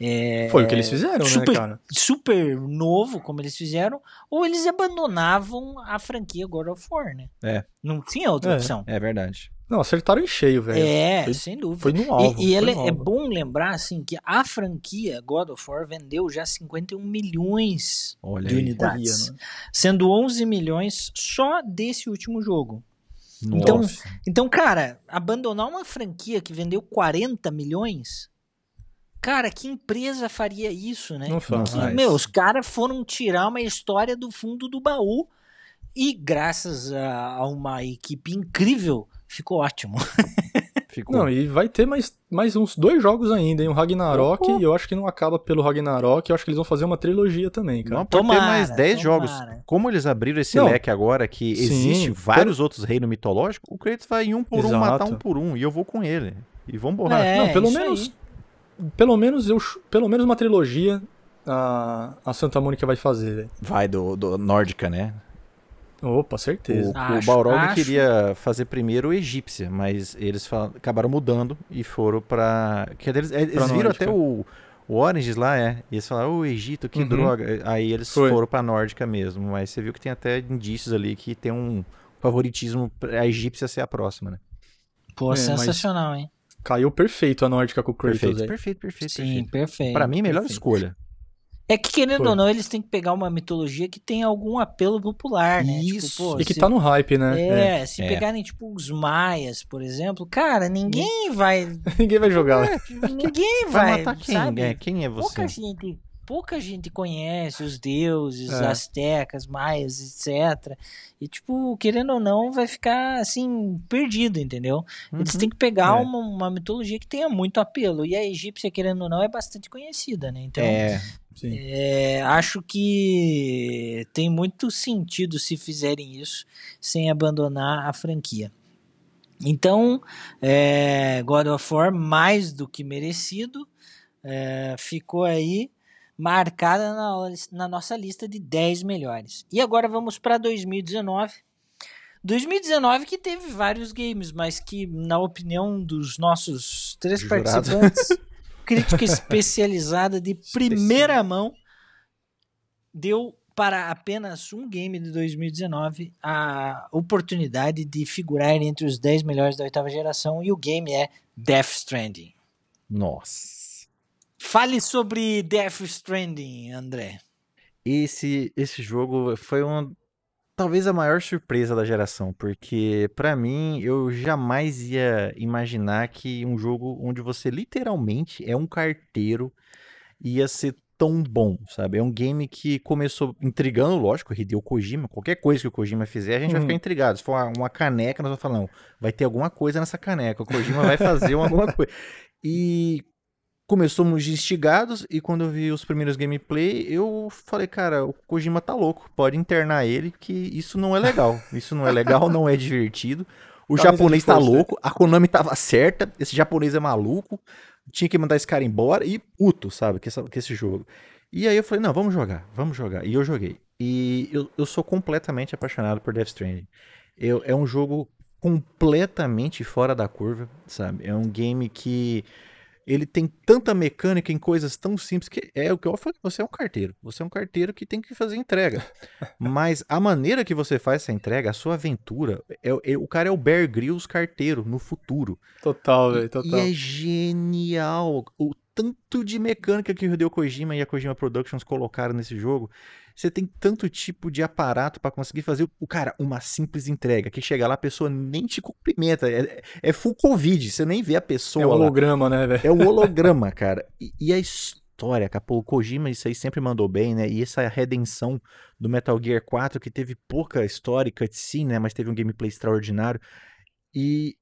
É, Foi o que eles fizeram, super, né, cara? Super novo, como eles fizeram, ou eles abandonavam a franquia God of War, né? É. Não tinha outra É. opção. É verdade. Não, acertaram em cheio, velho. É, Foi- sem dúvida. Foi no alvo. E, e ele- no é alvo. bom lembrar assim que a franquia God of War vendeu já 51 milhões Olha de aí. unidades, né? sendo 11 milhões só desse último jogo. Então, Então, cara, abandonar uma franquia que vendeu 40 milhões, cara, que empresa faria isso, né? Não faz. Que, meu, os caras foram tirar uma história do fundo do baú e graças a, a uma equipe incrível ficou ótimo. Ficou. Não, e vai ter mais, mais uns dois jogos ainda, hein? O Ragnarok, Opa. e eu acho que não acaba pelo Ragnarok, eu acho que eles vão fazer uma trilogia também, cara. Não, pode ter Tomara, mais 10 jogos. tomara. Como eles abriram esse Não. leque agora, que Sim, existe pelo- vários outros reinos mitológicos, o Kratos vai em um por um Exato. matar um por um. E eu vou com ele. E vamos borrar. É, não, pelo isso menos. aí. Pelo menos eu. Pelo menos uma trilogia a, a Santa Mônica vai fazer, velho. Vai do, do Nórdica, né? Opa, O, certeza. o Acho, Balrog acho. queria fazer primeiro o egípcia, mas eles fal- acabaram mudando e foram pra. Que eles, eles Pra viram nórdica. até o, o Oranges lá, é. E eles falaram, ô Egito, que Uhum. droga. Aí eles Foi. foram pra nórdica mesmo. Mas você viu que tem até indícios ali que tem um favoritismo pra a egípcia ser a próxima, né? Pô, É, sensacional, hein? Caiu perfeito a nórdica com o Kratos, Perfeito, velho. perfeito, perfeito, Sim, perfeito. perfeito. Pra mim, melhor perfeito. escolha. É que, querendo Foi. ou não, eles têm que pegar uma mitologia que tem algum apelo popular, né? Isso. Tipo, pô, E que se- tá no hype, né? É, se É. pegarem, tipo, os maias, por exemplo, cara, ninguém vai. Ninguém vai jogar. É, Ninguém vai vai. matar quem? sabe? É, quem é você? Pouca gente, pouca gente conhece os deuses, É. astecas, maias, etc. E, tipo, querendo ou não, vai ficar assim, perdido, entendeu? Eles Uhum. têm que pegar É. uma, uma mitologia que tenha muito apelo. E a egípcia, querendo ou não, é bastante conhecida, né? Então, É. é, acho que tem muito sentido se fizerem isso sem abandonar a franquia. Então, é, God of War, mais do que merecido, é, ficou aí marcada na, na nossa lista de 10 melhores. E agora vamos para 2019. 2019 que teve vários games, mas que, na opinião dos nossos três Jurados. participantes, crítica especializada de primeira mão, deu para apenas um game de 2019 a oportunidade de figurar entre os 10 melhores da oitava geração e o game é Death Stranding. nossa. Fale sobre Death Stranding, André. Esse, esse jogo foi uma, talvez a maior surpresa da geração, porque pra mim eu jamais ia imaginar que um jogo onde você literalmente é um carteiro ia ser tão bom, sabe? É um game que começou intrigando, lógico, Hideo Kojima, qualquer coisa que o Kojima fizer, a gente vai Uhum. ficar intrigado. Se for uma, caneca, nós vamos falar, não, vai ter alguma coisa nessa caneca, o Kojima vai fazer uma- alguma coisa. E começamos instigados e quando eu vi os primeiros gameplay, eu falei, cara, o Kojima tá louco, pode internar ele, que isso não é legal. Isso não é legal, não é divertido. O de japonês tá louco, a Konami tava certa, esse japonês é maluco, tinha que mandar esse cara embora e puto, sabe, que, essa- que esse jogo. E aí eu falei, não, vamos jogar, vamos jogar. E eu joguei. E eu, eu sou completamente apaixonado por Death Stranding. Eu, é um jogo completamente fora da curva, sabe? É um game que ele tem tanta mecânica em coisas tão simples que é o que eu falei, você é um carteiro. Você é um carteiro que tem que fazer entrega. Mas a maneira que você faz essa entrega, a sua aventura, é, é- o cara é o Bear Grylls carteiro no futuro. Total, velho, E total. é genial o tanto de mecânica que o Hideo Kojima e a Kojima Productions colocaram nesse jogo. Você tem tanto tipo de aparato pra conseguir fazer o cara uma simples entrega, que chega lá a pessoa nem te cumprimenta, é, é full covid, você nem vê a pessoa É um lá. holograma, né, velho? É um holograma, cara. E, e a história, cara, pô, o Kojima isso aí sempre mandou bem, né? E essa redenção do Metal Gear 4, que teve pouca história e cutscene, né? Mas teve um gameplay extraordinário. E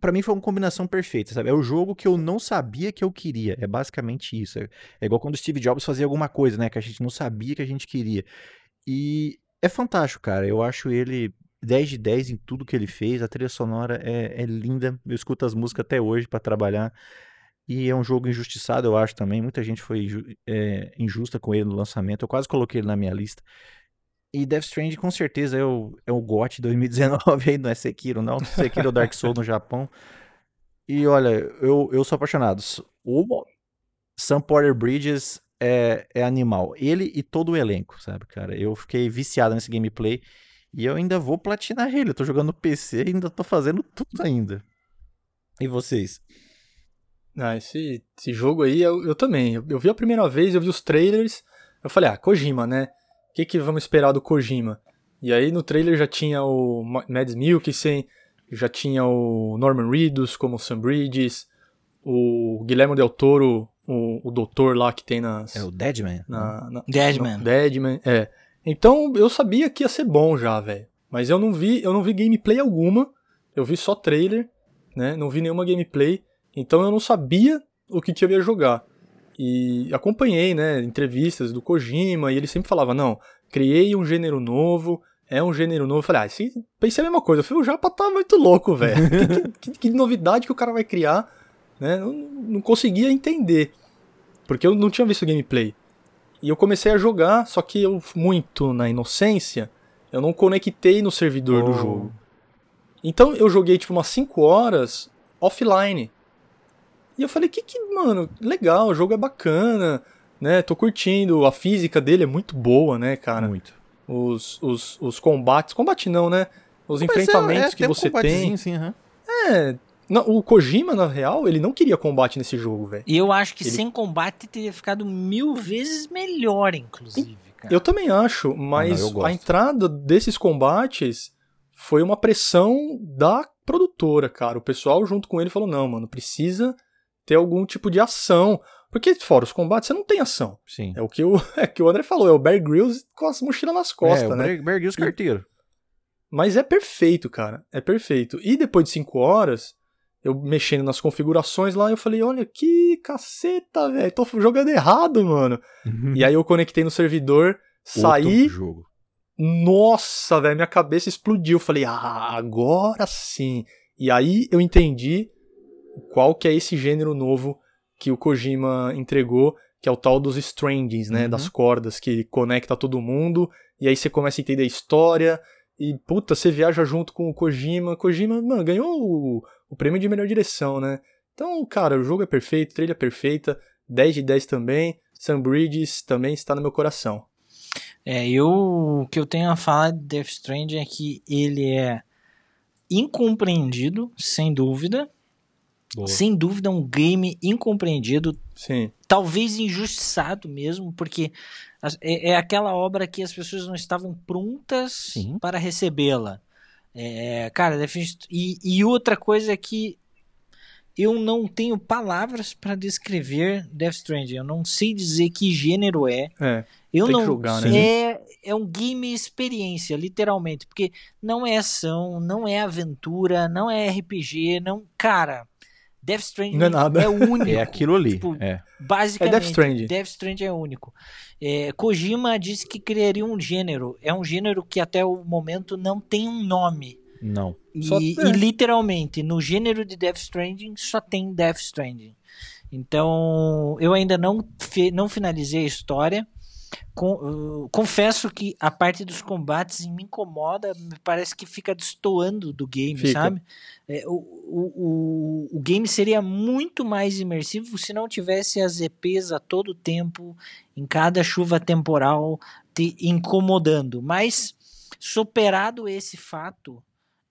pra mim foi uma combinação perfeita, sabe? É o jogo que eu não sabia que eu queria. É basicamente isso. É, é igual quando o Steve Jobs fazia alguma coisa, né? Que a gente não sabia que a gente queria. E é fantástico, cara. Eu acho ele 10 de 10 em tudo que ele fez. A trilha sonora é, é linda. Eu escuto as músicas até hoje pra trabalhar. E é um jogo injustiçado, eu acho também. Muita gente foi é, injusta com ele no lançamento. Eu quase coloquei ele na minha lista. E Death Stranding com certeza é o, é o GOT 2019 aí, não é Sekiro não. Sekiro é o Dark Souls no Japão. E olha, eu, eu sou apaixonado. O Sam Porter Bridges é, é animal. Ele e todo o elenco, sabe, cara? Eu fiquei viciado nesse gameplay e eu ainda vou platinar ele. Eu tô jogando no PC e ainda tô fazendo tudo ainda. E vocês? Ah, esse, esse jogo aí, eu, eu também. Eu, eu, vi a primeira vez, eu vi os trailers. Eu falei, ah, Kojima, né? O que, que vamos esperar do Kojima? E aí no trailer já tinha o Mads Mikkelsen, já tinha o Norman Reedus como Sam Bridges, o Guilherme Del Toro, o, o doutor lá que tem nas... É o Deadman? Na, na, Deadman. No, Deadman, é. Então eu sabia que ia ser bom já, velho. Mas eu não vi, eu não vi gameplay alguma. Eu vi só trailer, né? Não vi nenhuma gameplay. Então eu não sabia o que, que eu ia jogar. E acompanhei, né, entrevistas do Kojima, e ele sempre falava, não, criei um gênero novo, é um gênero novo. Eu falei, ah, se, pensei a mesma coisa. Eu falei, o Japa tá muito louco, velho. que, que, que, novidade que o cara vai criar, né? Não, não conseguia entender. Porque eu não tinha visto gameplay. E eu comecei a jogar, só que eu, muito na inocência, eu não conectei no servidor oh. do jogo. Então eu joguei tipo umas 5 horas offline. E eu falei, que que, mano, legal, o jogo é bacana, né? Tô curtindo, a física dele é muito boa, né, cara? Muito. Os, os, os combates, combate não, né? Os Mas enfrentamentos é, é, que você um tem. Sim, uhum. É, não, o Kojima, na real, ele não queria combate nesse jogo, velho. E eu acho que ele... sem combate teria ficado mil vezes melhor, inclusive. Cara. Eu também acho, mas ah, não, a entrada desses combates foi uma pressão da produtora, cara. O pessoal junto com ele falou: não, mano, precisa ter algum tipo de ação. Porque fora os combates você não tem ação. Sim. É o que o, é que o André falou, é o Bear Grylls com as mochilas nas costas, é, né? Bear Grylls carteiro. Mas é perfeito, cara. É perfeito. E depois de 5 horas, eu mexendo nas configurações lá, eu falei, olha que caceta, velho. Tô jogando errado, mano. Uhum. E aí eu conectei no servidor, saí. jogo. Nossa, velho, minha cabeça explodiu. Eu falei, ah, agora sim. E aí eu entendi qual que é esse gênero novo que o Kojima entregou, que é o tal dos strangings, né, uhum. das cordas que conecta todo mundo, e aí você começa a entender a história, e puta, você viaja junto com o Kojima, Kojima, mano, ganhou o, o prêmio de melhor direção, né? Então, cara, o jogo é perfeito, trilha perfeita, 10 de 10 também, Sam Bridges também está no meu coração. É, eu, o que eu tenho a falar de Death Stranding é que ele é incompreendido, sem dúvida, Boa. Sem dúvida, um game incompreendido. Sim. Talvez injustiçado mesmo, porque é, é aquela obra que as pessoas não estavam prontas Sim. para recebê-la. É, cara, e, e outra coisa é que eu não tenho palavras para descrever Death Stranding. Eu não sei dizer que gênero é. É. Eu não. Jogar, né? é, é um game experiência, literalmente, porque não é ação, não é aventura, não é RPG, não, cara. Death Stranding não é, nada. é único. É aquilo ali. Tipo, é. Basicamente, é Death Stranding. Death Stranding é único. É, Kojima disse que criaria um gênero. É um gênero que até o momento não tem um nome. Não. E, só, e literalmente, no gênero de Death Stranding só tem Death Stranding. Então, eu ainda não, não finalizei a história. Com, uh, confesso que a parte dos combates me incomoda, me parece que fica destoando do game, fica. sabe? É, o, o, o, o game seria muito mais imersivo se não tivesse as EPs a todo tempo, em cada chuva temporal, te incomodando. Mas, superado esse fato,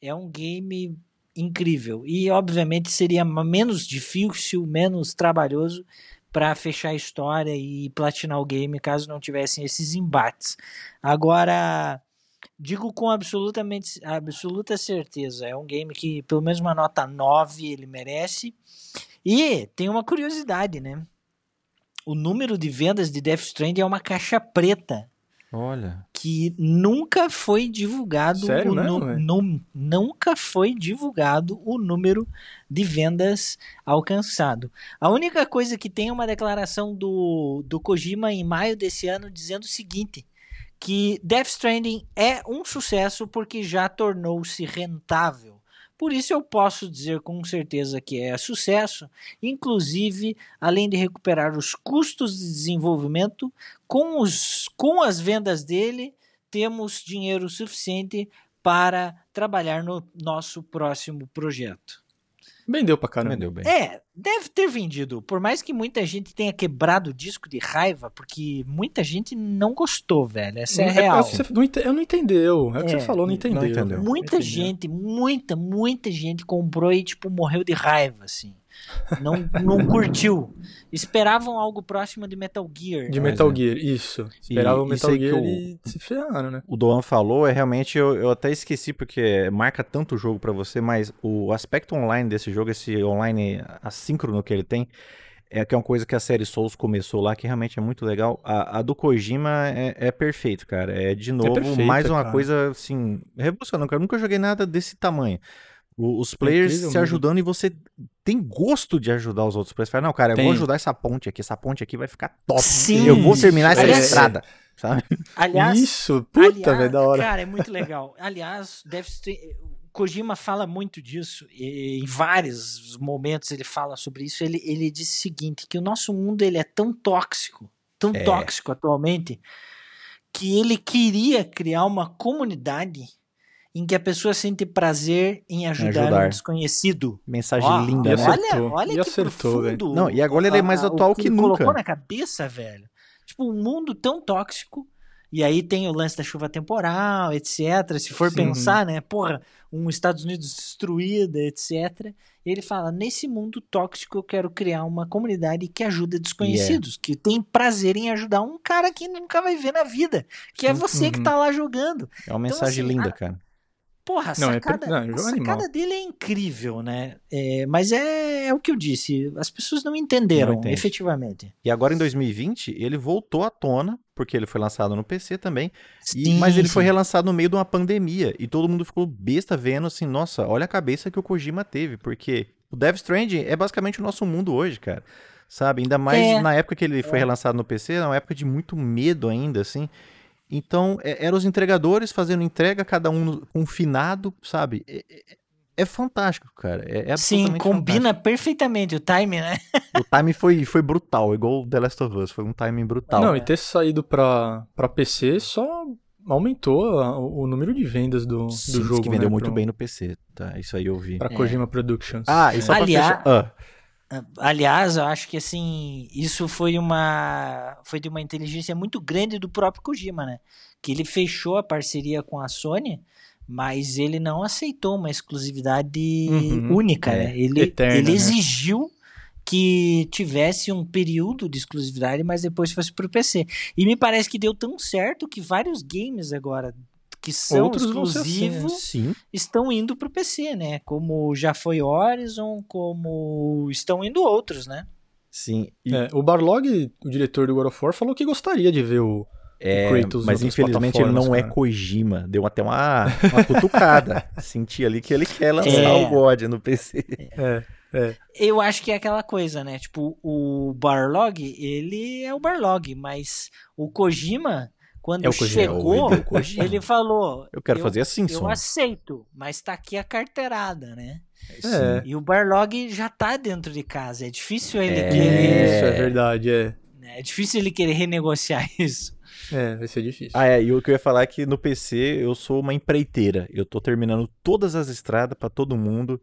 é um game incrível. E, obviamente, seria menos difícil, menos trabalhoso para fechar a história e platinar o game caso não tivessem esses embates. Agora, digo com absolutamente absoluta certeza, é um game que pelo menos uma nota 9 ele merece. E tem uma curiosidade, né? O número de vendas de Death Stranding é uma caixa preta. Olha. Que nunca foi divulgado Sério, o nunca foi divulgado o número de vendas alcançado. A única coisa que tem é uma declaração do, do Kojima em maio desse ano dizendo o seguinte: que Death Stranding é um sucesso porque já tornou-se rentável. Por isso eu posso dizer com certeza que é sucesso, inclusive além de recuperar os custos de desenvolvimento com, os, com as vendas dele, temos dinheiro suficiente para trabalhar no nosso próximo projeto. Vendeu pra caramba. Vendeu bem. É, deve ter vendido. Por mais que muita gente tenha quebrado o disco de raiva, porque muita gente não gostou, velho. Essa é, É, real. você não ente- eu não entendeu. É o que É, você falou, não não entendeu. entendeu. Muita Entendeu. gente, muita, muita gente comprou e, tipo, morreu de raiva, assim. Não, não curtiu. Esperavam algo próximo de Metal Gear. De Metal é. Gear, isso. Esperava o isso Metal Gear o- e se ferraram, né? O Doan falou, é realmente, eu, eu até esqueci porque marca tanto o jogo pra você, mas o aspecto online desse jogo, esse online assíncrono que ele tem, é que é uma coisa que a série Souls começou lá, que realmente é muito legal. A, a do Kojima é, é perfeito, cara. É de novo perfeita, mais uma cara. coisa assim, revolucionária. Eu nunca joguei nada desse tamanho. O- Os players incrível se ajudando e você tem gosto de ajudar os outros players. Fala, não, cara, eu vou Tem. ajudar essa ponte aqui. Essa ponte aqui vai ficar top. Sim, eu vou terminar essa Aliás- estrada, sabe? Aliás, Isso, puta, velho, da hora. Cara, é muito legal. Aliás, deve ter. Kojima fala muito disso. e em vários momentos ele fala sobre isso. Ele, ele diz o seguinte: que o nosso mundo ele é tão tóxico, tão É. tóxico atualmente, que ele queria criar uma comunidade em que a pessoa sente prazer em ajudar, ajudar. um desconhecido. Mensagem Ó, linda, E né? acertou, Olha, olha e que acertou, velho. profundo. Não, e agora ele é mais a- atual o que ele nunca. colocou na cabeça, velho. Tipo, um mundo tão tóxico. E aí tem o lance da chuva temporal, etc. Se for Sim. pensar, né? Porra, um Estados Unidos destruída, etc. E ele fala: nesse mundo tóxico eu quero criar uma comunidade que ajuda desconhecidos, que tem prazer em ajudar um cara que nunca vai ver na vida, que é você que Uhum. tá lá jogando. É uma mensagem assim, linda, a- cara. Porra, a Não, é sacada, não, é um a sacada dele é incrível, né? É, mas é, é o que eu disse, as pessoas não entenderam, Não efetivamente. E agora em 2020, ele voltou à tona, porque ele foi lançado no PC também, e- Sim, mas ele foi sim. relançado no meio de uma pandemia, e todo mundo ficou besta vendo assim, nossa, olha a cabeça que o Kojima teve, porque o Death Stranding é basicamente o nosso mundo hoje, cara. Sabe? Ainda mais É. na época que ele foi relançado no PC, era uma época de muito medo ainda, assim. Então, é- eram os entregadores fazendo entrega, cada um confinado, sabe? É, é- é fantástico, cara. É, é Sim, combina perfeitamente o time, né? fantástico. O time foi, foi brutal, igual o The Last of Us. Foi um timing brutal. Não, e ter saído pra, pra PC só aumentou a- o, número de vendas do, do Sim, diz jogo. que vendeu né, muito pro- bem no PC, tá? Isso aí eu vi. Pra É. Kojima Productions. Ah, e só pra Aliás- fechar... Ah, Aliás, eu acho que assim, isso foi uma foi de uma inteligência muito grande do próprio Kojima, né? Que ele fechou a parceria com a Sony, mas ele não aceitou uma exclusividade Uhum, única, é, né? Ele, ele né? exigiu que tivesse um período de exclusividade, mas depois fosse pro PC. E me parece que deu tão certo que vários games agora que são Outros assim, né? exclusivos sim. estão indo pro PC, né? Como já foi Horizon, como estão indo outros, né? Sim. E, É, o Barlog, o diretor do God of War, falou que gostaria de ver o. é, Kratos em mas infelizmente ele não é cara. Kojima. Deu até uma, uma cutucada. Senti ali que ele quer lançar É. o God no PC. É, Eu acho que é aquela coisa, né? Tipo, o Barlog, ele é o Barlog, mas o Kojima, quando É o Kojima, chegou, é Kojima. ele falou: Eu quero fazer assim, Eu Sony. aceito, mas tá aqui a carteirada, né? É. E o Barlog já tá dentro de casa. É difícil ele É. querer. Isso, é verdade, é. É difícil ele querer renegociar isso. É, vai ser difícil. Ah, é, e o que eu ia falar é que no PC eu sou uma empreiteira. Eu tô terminando todas as estradas pra todo mundo.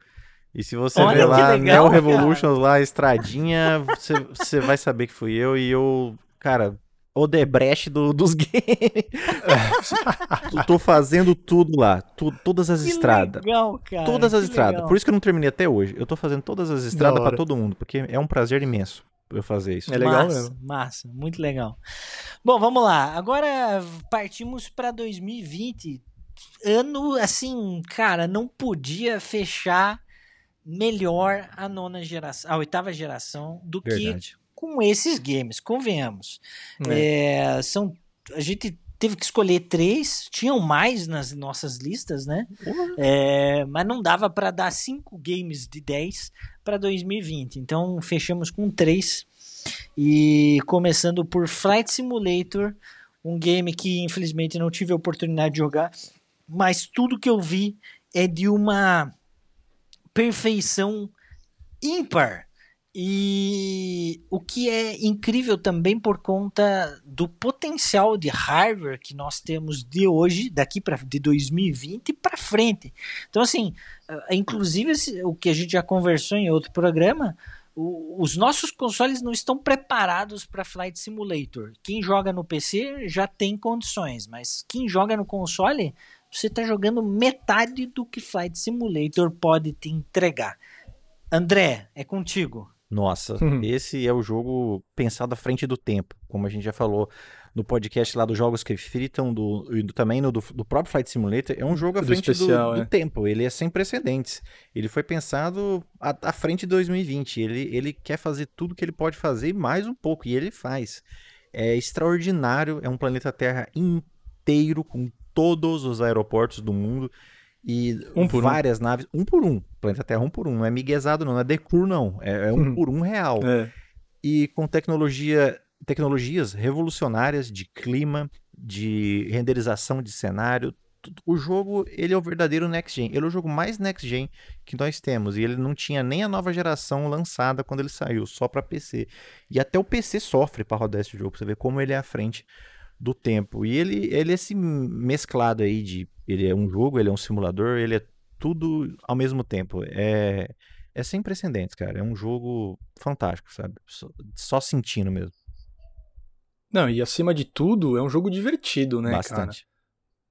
E se você Olha ver lá, legal, Neo Revolutions lá, estradinha, você, você vai saber que fui eu e eu, cara, Odebrecht do, dos games. Eu tô fazendo tudo lá, tu- todas as Que estradas. legal, cara. Todas as que estradas. legal. Por isso que eu não terminei até hoje. Eu tô fazendo todas as estradas pra hora. todo mundo, porque é um prazer imenso eu fazer isso. É legal massa, mesmo. Massa, muito legal. Bom, vamos lá. Agora partimos para 2020. Ano, assim, cara, não podia fechar melhor a nona geração, a oitava geração do que Verdade. Com esses games, convenhamos. É, são, a gente teve que escolher três, tinham mais nas nossas listas, né? É, mas não dava para dar cinco games de 10 para 2020. Então fechamos com três. E começando por Flight Simulator, um game que infelizmente não tive a oportunidade de jogar, mas tudo que eu vi é de uma perfeição ímpar. E o que é incrível também por conta do potencial de hardware que nós temos de hoje, daqui para de 2020 para frente. Então assim, inclusive o que a gente já conversou em outro programa, os nossos consoles não estão preparados para Flight Simulator. Quem joga no PC já tem condições, mas quem joga no console, você está jogando metade do que Flight Simulator pode te entregar. André, é contigo. Nossa, uhum. esse é o jogo pensado à frente do tempo, como a gente já falou no podcast lá dos jogos que fritam, do, e do, também no do, do, próprio Flight Simulator, é um jogo à frente especial, do, é. do, tempo, ele é sem precedentes. Ele foi pensado à, à, frente de 2020, ele, ele quer fazer tudo que ele pode fazer e mais um pouco, e ele faz. É extraordinário, é um planeta Terra inteiro, com todos os aeroportos do mundo, e um várias um. naves, um por um. Planeta Terra um por um. Não é miguezado, não, não é decur, não. É, é um por um real. É. E com tecnologia, tecnologias revolucionárias de clima, de renderização de cenário. O jogo, ele é o verdadeiro next gen. Ele é o jogo mais next gen que nós temos. E ele não tinha nem a nova geração lançada quando ele saiu, só para PC. E até o PC sofre para rodar esse jogo, pra você ver como ele é à frente do tempo. E ele, ele é esse mesclado aí de. Ele é um jogo, ele é um simulador, ele é tudo ao mesmo tempo. É, é sem precedentes, cara. É um jogo fantástico, sabe? Só, só sentindo mesmo. Não, e acima de tudo, é um jogo divertido, né, Bastante. cara?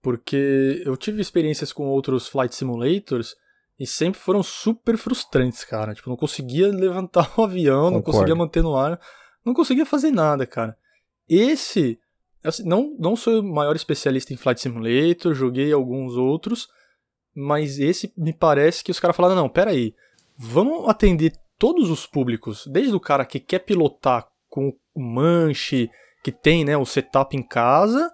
Porque eu tive experiências com outros flight simulators e sempre foram super frustrantes, cara. Tipo, não conseguia levantar o avião, Concordo. não conseguia manter no ar, não conseguia fazer nada, cara. Esse Assim, não, não sou o maior especialista em Flight Simulator, joguei alguns outros, mas esse me parece que os caras falaram: não, peraí, vamos atender todos os públicos, desde o cara que quer pilotar com o manche, que tem né, o setup em casa,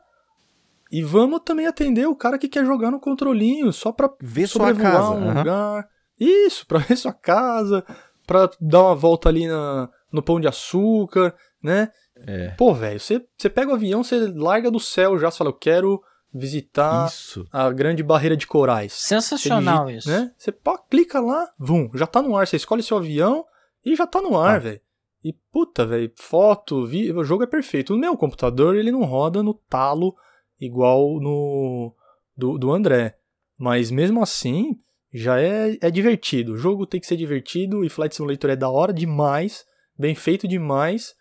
e vamos também atender o cara que quer jogar no controlinho, só pra ver sua casa. um uhum. lugar. Isso, pra ver sua casa, pra dar uma volta ali na, no pão de açúcar, né? É. Pô, velho, você, você pega o avião, você larga do céu já, você fala, eu quero visitar isso. a grande barreira de corais. Sensacional digita, isso. Né? Você pô, clica lá, vum, já tá no ar, você escolhe seu avião e já tá no ar, ah. velho. E puta, velho, foto, vi, o jogo é perfeito. O meu computador, ele não roda no talo igual no do, do André. Mas mesmo assim, já é, é divertido. O jogo tem que ser divertido e Flight Simulator é da hora demais, bem feito demais.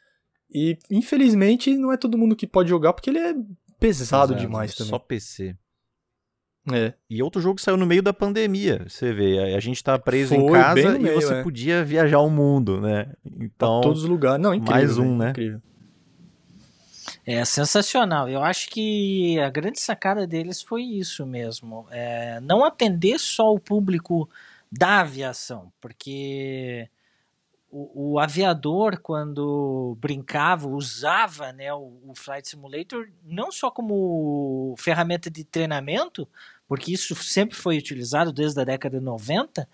E infelizmente não é todo mundo que pode jogar porque ele é pesado Exato, demais também. Só PC. É. E outro jogo que saiu no meio da pandemia, você vê, a gente tá preso Foi em casa meio, e você é. podia viajar o mundo, né? Então, pra todos os lugares. Não, incrível. Mais um, né? Incrível. É sensacional. Eu acho que a grande sacada deles foi isso mesmo. É, não atender só o público da aviação, porque o, o, aviador, quando brincava, usava né, o, o, Flight Simulator não só como ferramenta de treinamento, porque isso sempre foi utilizado desde a década de 90,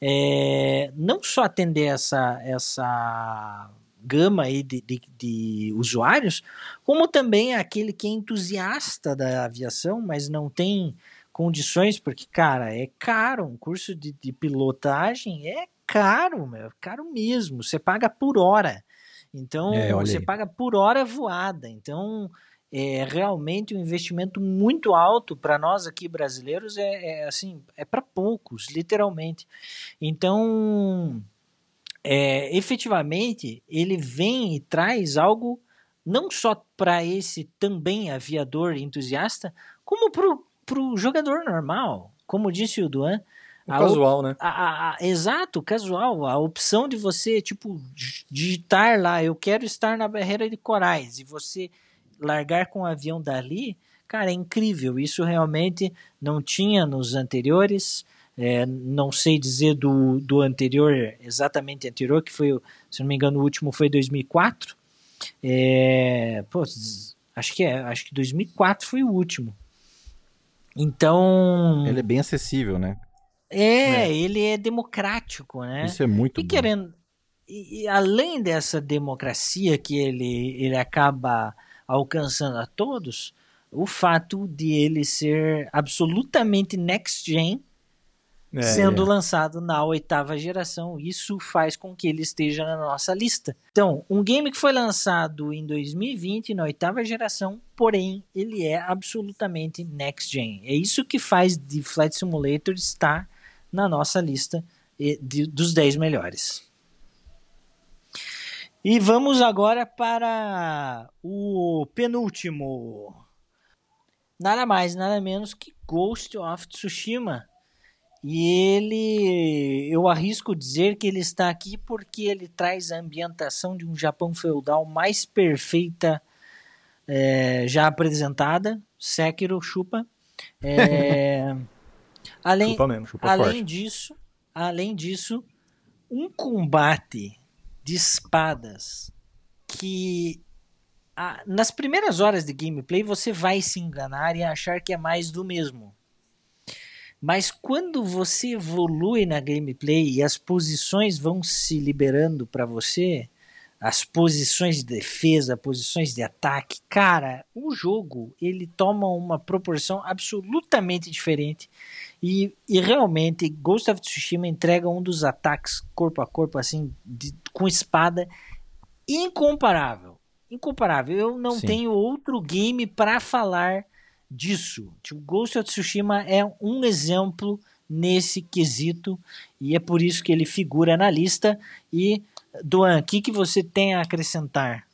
é, não só atender essa, essa gama aí de, de, de, usuários, como também aquele que é entusiasta da aviação, mas não tem condições, porque, cara, é caro, um curso de, de pilotagem é caro, meu, caro mesmo. Você paga por hora. Então, é, você aí. paga por hora voada. Então, é realmente um investimento muito alto para nós aqui brasileiros. É, é assim, é para poucos, literalmente. Então, é, efetivamente, ele vem e traz algo não só para esse também aviador entusiasta, como para o jogador normal. Como disse o Duan, o casual, né? A, a, a, exato, casual. A opção de você, tipo, digitar lá, eu quero estar na barreira de corais, e você largar com o avião dali, cara, é incrível. Isso realmente não tinha nos anteriores. É, não sei dizer do, do anterior, exatamente anterior, que foi, se não me engano, o último foi 2004. É, pô, acho que é, acho que 2004 foi o último. Então. Ele é bem acessível, né? É, é, ele é democrático, né? Isso é muito e bom. querendo e, e, além dessa democracia que ele, ele acaba alcançando a todos, o fato de ele ser absolutamente next gen é, sendo é. lançado na oitava geração. Isso faz com que ele esteja na nossa lista. Então, um game que foi lançado em 2020 na oitava geração, porém ele é absolutamente next gen. É isso que faz de Flight Simulator estar na nossa lista de, dos 10 melhores. E vamos agora para o penúltimo. Nada mais, nada menos que Ghost of Tsushima. E ele, eu arrisco dizer que ele está aqui porque ele traz a ambientação de um Japão feudal mais perfeita é, já apresentada. Sekiro, chupa. É, além, chupa mesmo, chupa além forte. disso, além disso, um combate de espadas que a, nas primeiras horas de gameplay você vai se enganar e achar que é mais do mesmo. Mas quando você evolui na gameplay e as posições vão se liberando para você, as posições de defesa, posições de ataque, cara, o jogo ele toma uma proporção absolutamente diferente e, e realmente Ghost of Tsushima entrega um dos ataques corpo a corpo assim de, com espada incomparável, incomparável. Eu não Sim. tenho outro game para falar disso. Tipo, Ghost of Tsushima é um exemplo nesse quesito e é por isso que ele figura na lista e Duan, o que, que você tem a acrescentar?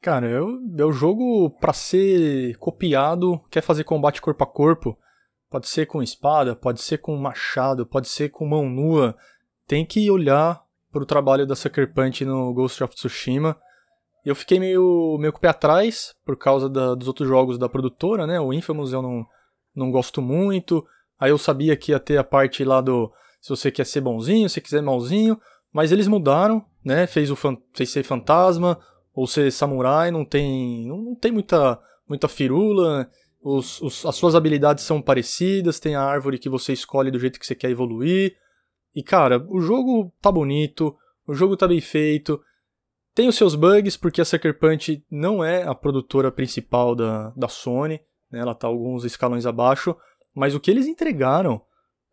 Cara, eu, é o jogo para ser copiado, quer fazer combate corpo a corpo, pode ser com espada, pode ser com machado, pode ser com mão nua. Tem que olhar para o trabalho da Sucker Punch no Ghost of Tsushima. Eu fiquei meio, meio com o pé atrás por causa da, dos outros jogos da produtora, né? O Infamous eu não, não gosto muito. Aí eu sabia que ia ter a parte lá do se você quer ser bonzinho, se quiser malzinho. Mas eles mudaram, né? Fez o fez ser fantasma ou ser samurai, não tem não, não tem muita muita firula. Os, os, as suas habilidades são parecidas, tem a árvore que você escolhe do jeito que você quer evoluir. E cara, o jogo tá bonito, o jogo tá bem feito. Tem os seus bugs, porque a Sucker Punch não é a produtora principal da, da Sony, né? ela tá alguns escalões abaixo. Mas o que eles entregaram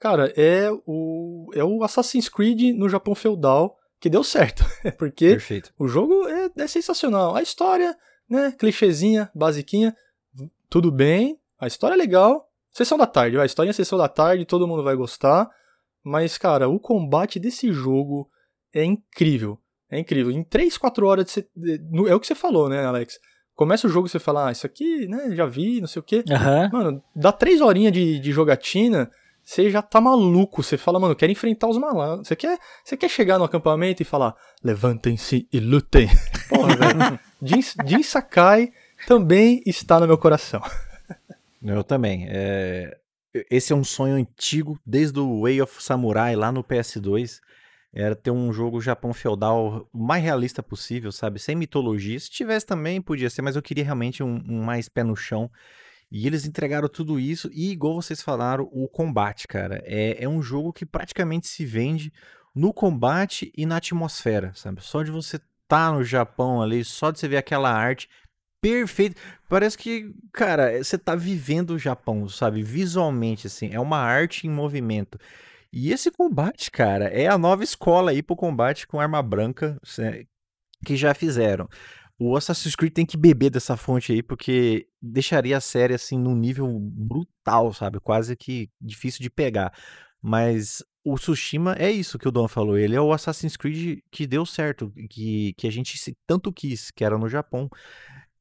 Cara, é o, é o Assassin's Creed no Japão feudal que deu certo. Porque Perfeito. o jogo é, é sensacional. A história, né, clichêzinha, basiquinha, tudo bem. A história é legal. Sessão da tarde. A história é sessão da tarde, todo mundo vai gostar. Mas, cara, o combate desse jogo é incrível. É incrível. Em 3, 4 horas, você, é o que você falou, né, Alex? Começa o jogo e você fala, ah, isso aqui, né, já vi, não sei o quê. Uhum. Mano, dá 3 horinhas de, de jogatina você já tá maluco. Você fala, mano, quero enfrentar os malandros. Você quer, você quer chegar no acampamento e falar, levantem-se e lutem. Porra, velho. Jin, Jin Sakai também está no meu coração. Eu também. É... Esse é um sonho antigo, desde o Way of Samurai lá no PS2. Era ter um jogo Japão feudal mais realista possível, sabe? Sem mitologia. Se tivesse também, podia ser, mas eu queria realmente um, um mais pé no chão. E eles entregaram tudo isso e, igual vocês falaram, o combate, cara. É, é um jogo que praticamente se vende no combate e na atmosfera, sabe? Só de você tá no Japão ali, só de você ver aquela arte perfeita. Parece que, cara, você tá vivendo o Japão, sabe? Visualmente, assim. É uma arte em movimento. E esse combate, cara, é a nova escola aí pro combate com arma branca que já fizeram o Assassin's Creed tem que beber dessa fonte aí, porque deixaria a série assim num nível brutal, sabe? Quase que difícil de pegar. Mas o Tsushima é isso que o Don falou. Ele é o Assassin's Creed que deu certo, que, que a gente tanto quis, que era no Japão.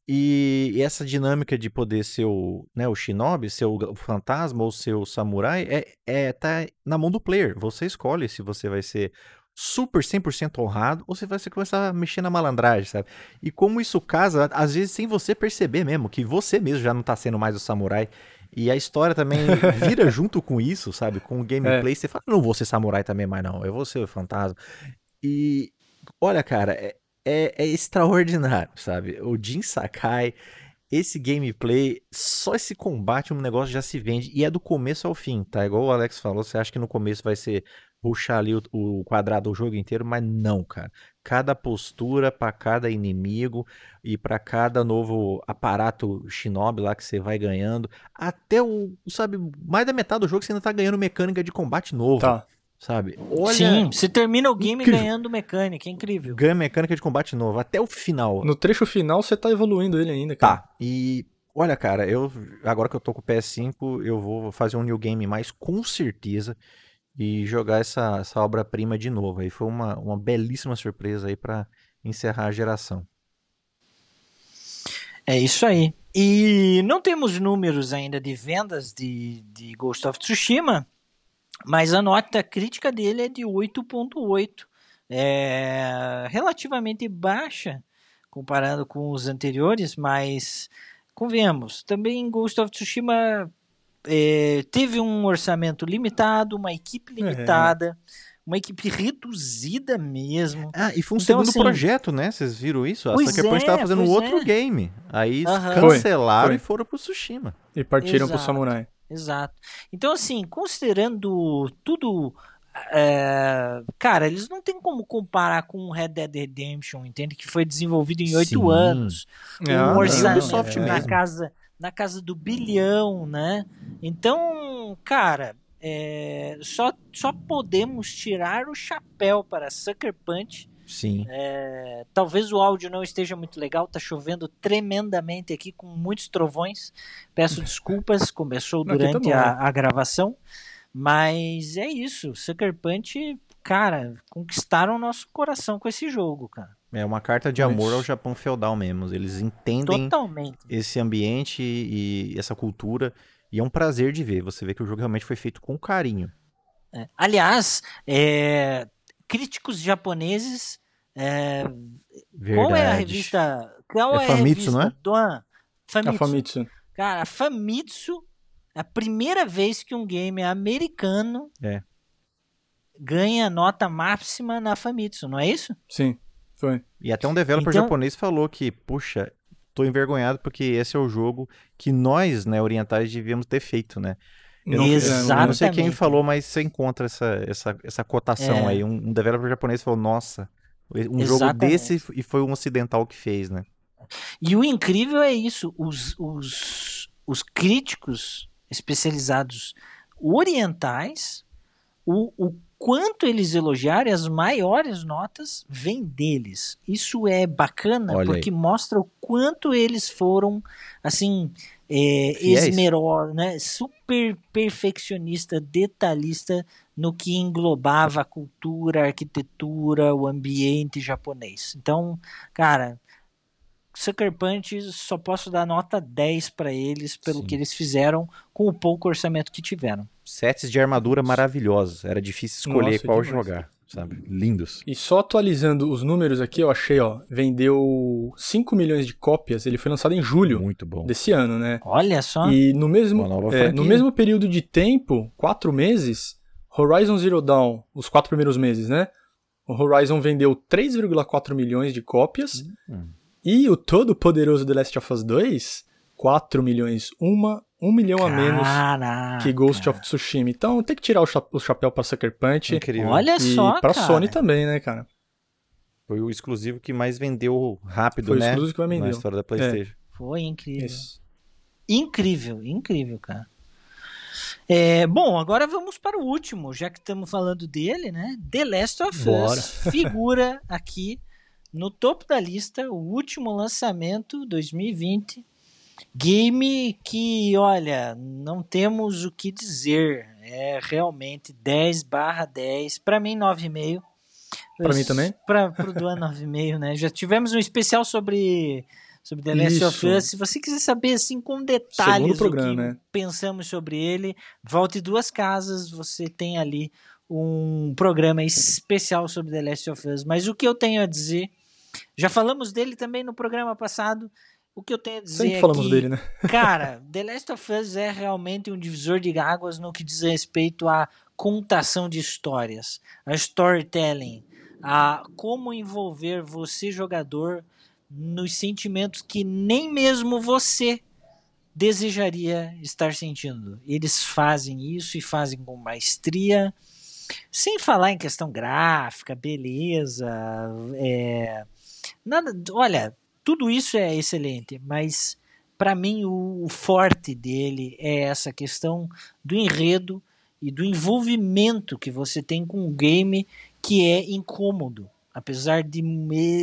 E, essa dinâmica de poder ser o, né, o shinobi, ser o fantasma ou ser o samurai, é, é tá na mão do player. Você escolhe se você vai ser super 100% honrado, ou você vai começar a mexer na malandragem, sabe? E como isso casa, às vezes sem você perceber mesmo, que você mesmo já não tá sendo mais o samurai. E a história também vira junto com isso, sabe? Com o gameplay, é. você fala, não vou ser samurai também mais não, eu vou ser o fantasma. E, olha, cara, é, é, é extraordinário, sabe? O Jin Sakai esse gameplay, só esse combate, um negócio já se vende. E é do começo ao fim, tá? Igual o Alex falou, você acha que no começo vai ser puxar ali o, o quadrado o jogo inteiro, mas não, cara. Cada postura para cada inimigo e para cada novo aparato shinobi lá que você vai ganhando, até o, sabe, mais da metade do jogo você ainda tá ganhando mecânica de combate novo. Tá. Sabe? Olha, Sim, você termina o game Incrível. ganhando mecânica, é incrível. ganha mecânica de combate novo até o final. No trecho final você tá evoluindo ele ainda, cara. Tá. E olha, cara, eu agora que eu tô com o PS5, eu vou fazer um new game mais com certeza e jogar essa, essa obra-prima de novo. Aí foi uma, uma belíssima surpresa aí pra encerrar a geração. É isso aí. E não temos números ainda de vendas de, de Ghost of Tsushima, mas a nota crítica dele é de 8.8. É relativamente baixa comparado com os anteriores, mas convenhamos, também Ghost of Tsushima é, teve um orçamento limitado, uma equipe limitada, uma equipe reduzida mesmo. Ah, e foi um Então, segundo assim- projeto, né? Vocês viram isso? A Sucker Punch é, tava fazendo outro é. game. Aí Aham. cancelaram Foi, e foram pro Tsushima. E partiram pro Exato. Samurai. Exato. Então, assim, considerando tudo. é, cara, eles não tem como comparar com Red Dead Redemption, entende? Que foi desenvolvido em oito anos. Ah, um orçamento Ubisoft na casa, na casa do bilhão, né? Então, cara, é, só, só podemos tirar o chapéu para Sucker Punch. Sim. É, talvez o áudio não esteja muito legal, tá chovendo tremendamente aqui com muitos trovões. Peço desculpas, começou tá durante bom. a, a gravação, mas é isso. Sucker Punch, cara, conquistaram nosso coração com esse jogo, cara. É uma carta de Mas- amor ao Japão feudal mesmo. Eles entendem Totalmente. esse ambiente e essa cultura. E é um prazer de ver. Você vê que o jogo realmente foi feito com carinho. É. Aliás, é, críticos japoneses. é, qual é a revista? Qual É é, Famitsu, a revista? não é? Doan? A Famitsu. Famitsu. Cara, a Famitsu é a primeira vez que um game americano É. ganha nota máxima na Famitsu, não é isso? Sim, foi. E até um developer Então- japonês falou que, puxa, tô envergonhado porque esse é o jogo que nós, né, orientais, devíamos ter feito, né? Eu não, Exatamente. eu não sei quem falou, mas você encontra essa, essa, essa cotação É. aí. Um, um developer japonês falou, nossa, um jogo Exatamente. desse e foi um ocidental que fez, né? E o incrível é isso, os, os, os críticos especializados orientais, o, o quanto eles elogiaram e as maiores notas vêm deles. Isso é bacana Olha porque mostra o quanto eles foram assim é, Fiéis. esmerosos, né? super perfeccionista, detalhista no que englobava a cultura, a arquitetura, o ambiente japonês. Então, cara, Sucker Punch só posso dar nota 10 pra eles pelo Sim. que eles fizeram com o pouco orçamento que tiveram. Sets de armadura maravilhosos. Era difícil escolher Nossa, qual demais. jogar, sabe? Lindos. E só atualizando os números aqui, eu achei, ó, vendeu 5 milhões de cópias, ele foi lançado em julho Muito bom. desse ano, né? Olha só. E no mesmo, é, no mesmo período de tempo, quatro meses, Horizon Zero Dawn, os quatro primeiros meses, né? O Horizon vendeu 3,4 milhões de cópias. Hum. E o todo poderoso The Last of Us 2, 4 milhões. Uma, um milhão a menos Caraca. que Ghost of Tsushima. Então tem que tirar o, cha- o chapéu pra Sucker Punch. Incrível. Olha E só, pra cara. Sony também, né, cara? Foi o exclusivo que mais vendeu rápido, Foi o né? exclusivo que mais Na vendeu. história da PlayStation. Foi incrível. Isso. Incrível, incrível, cara. É, bom, agora vamos para o último, já que estamos falando dele, né? The Last of Bora. Us figura aqui no topo da lista, o último lançamento 2020. Game que, olha, não temos o que dizer. É realmente 10 barra 10. Para mim, 9,5. Pra mim também? Para o Duan 9,5, né? Já tivemos um especial sobre, sobre The Last of Isso. Us. Se você quiser saber, assim, com detalhes Segundo o programa, que né? pensamos sobre ele, volte duas casas, você tem ali um programa especial sobre The Last of Us. Mas o que eu tenho a dizer, já falamos dele também no programa passado, o que eu tenho a dizer Sempre é falamos que, dele, né? cara, The Last of Us é realmente um divisor de águas no que diz respeito à contação de histórias, a storytelling, a como envolver você, jogador, nos sentimentos que nem mesmo você desejaria estar sentindo. Eles fazem isso e fazem com maestria, sem falar em questão gráfica, beleza, é, nada. Olha, tudo isso é excelente, mas para mim o, o forte dele é essa questão do enredo e do envolvimento que você tem com o game que é incômodo. Apesar de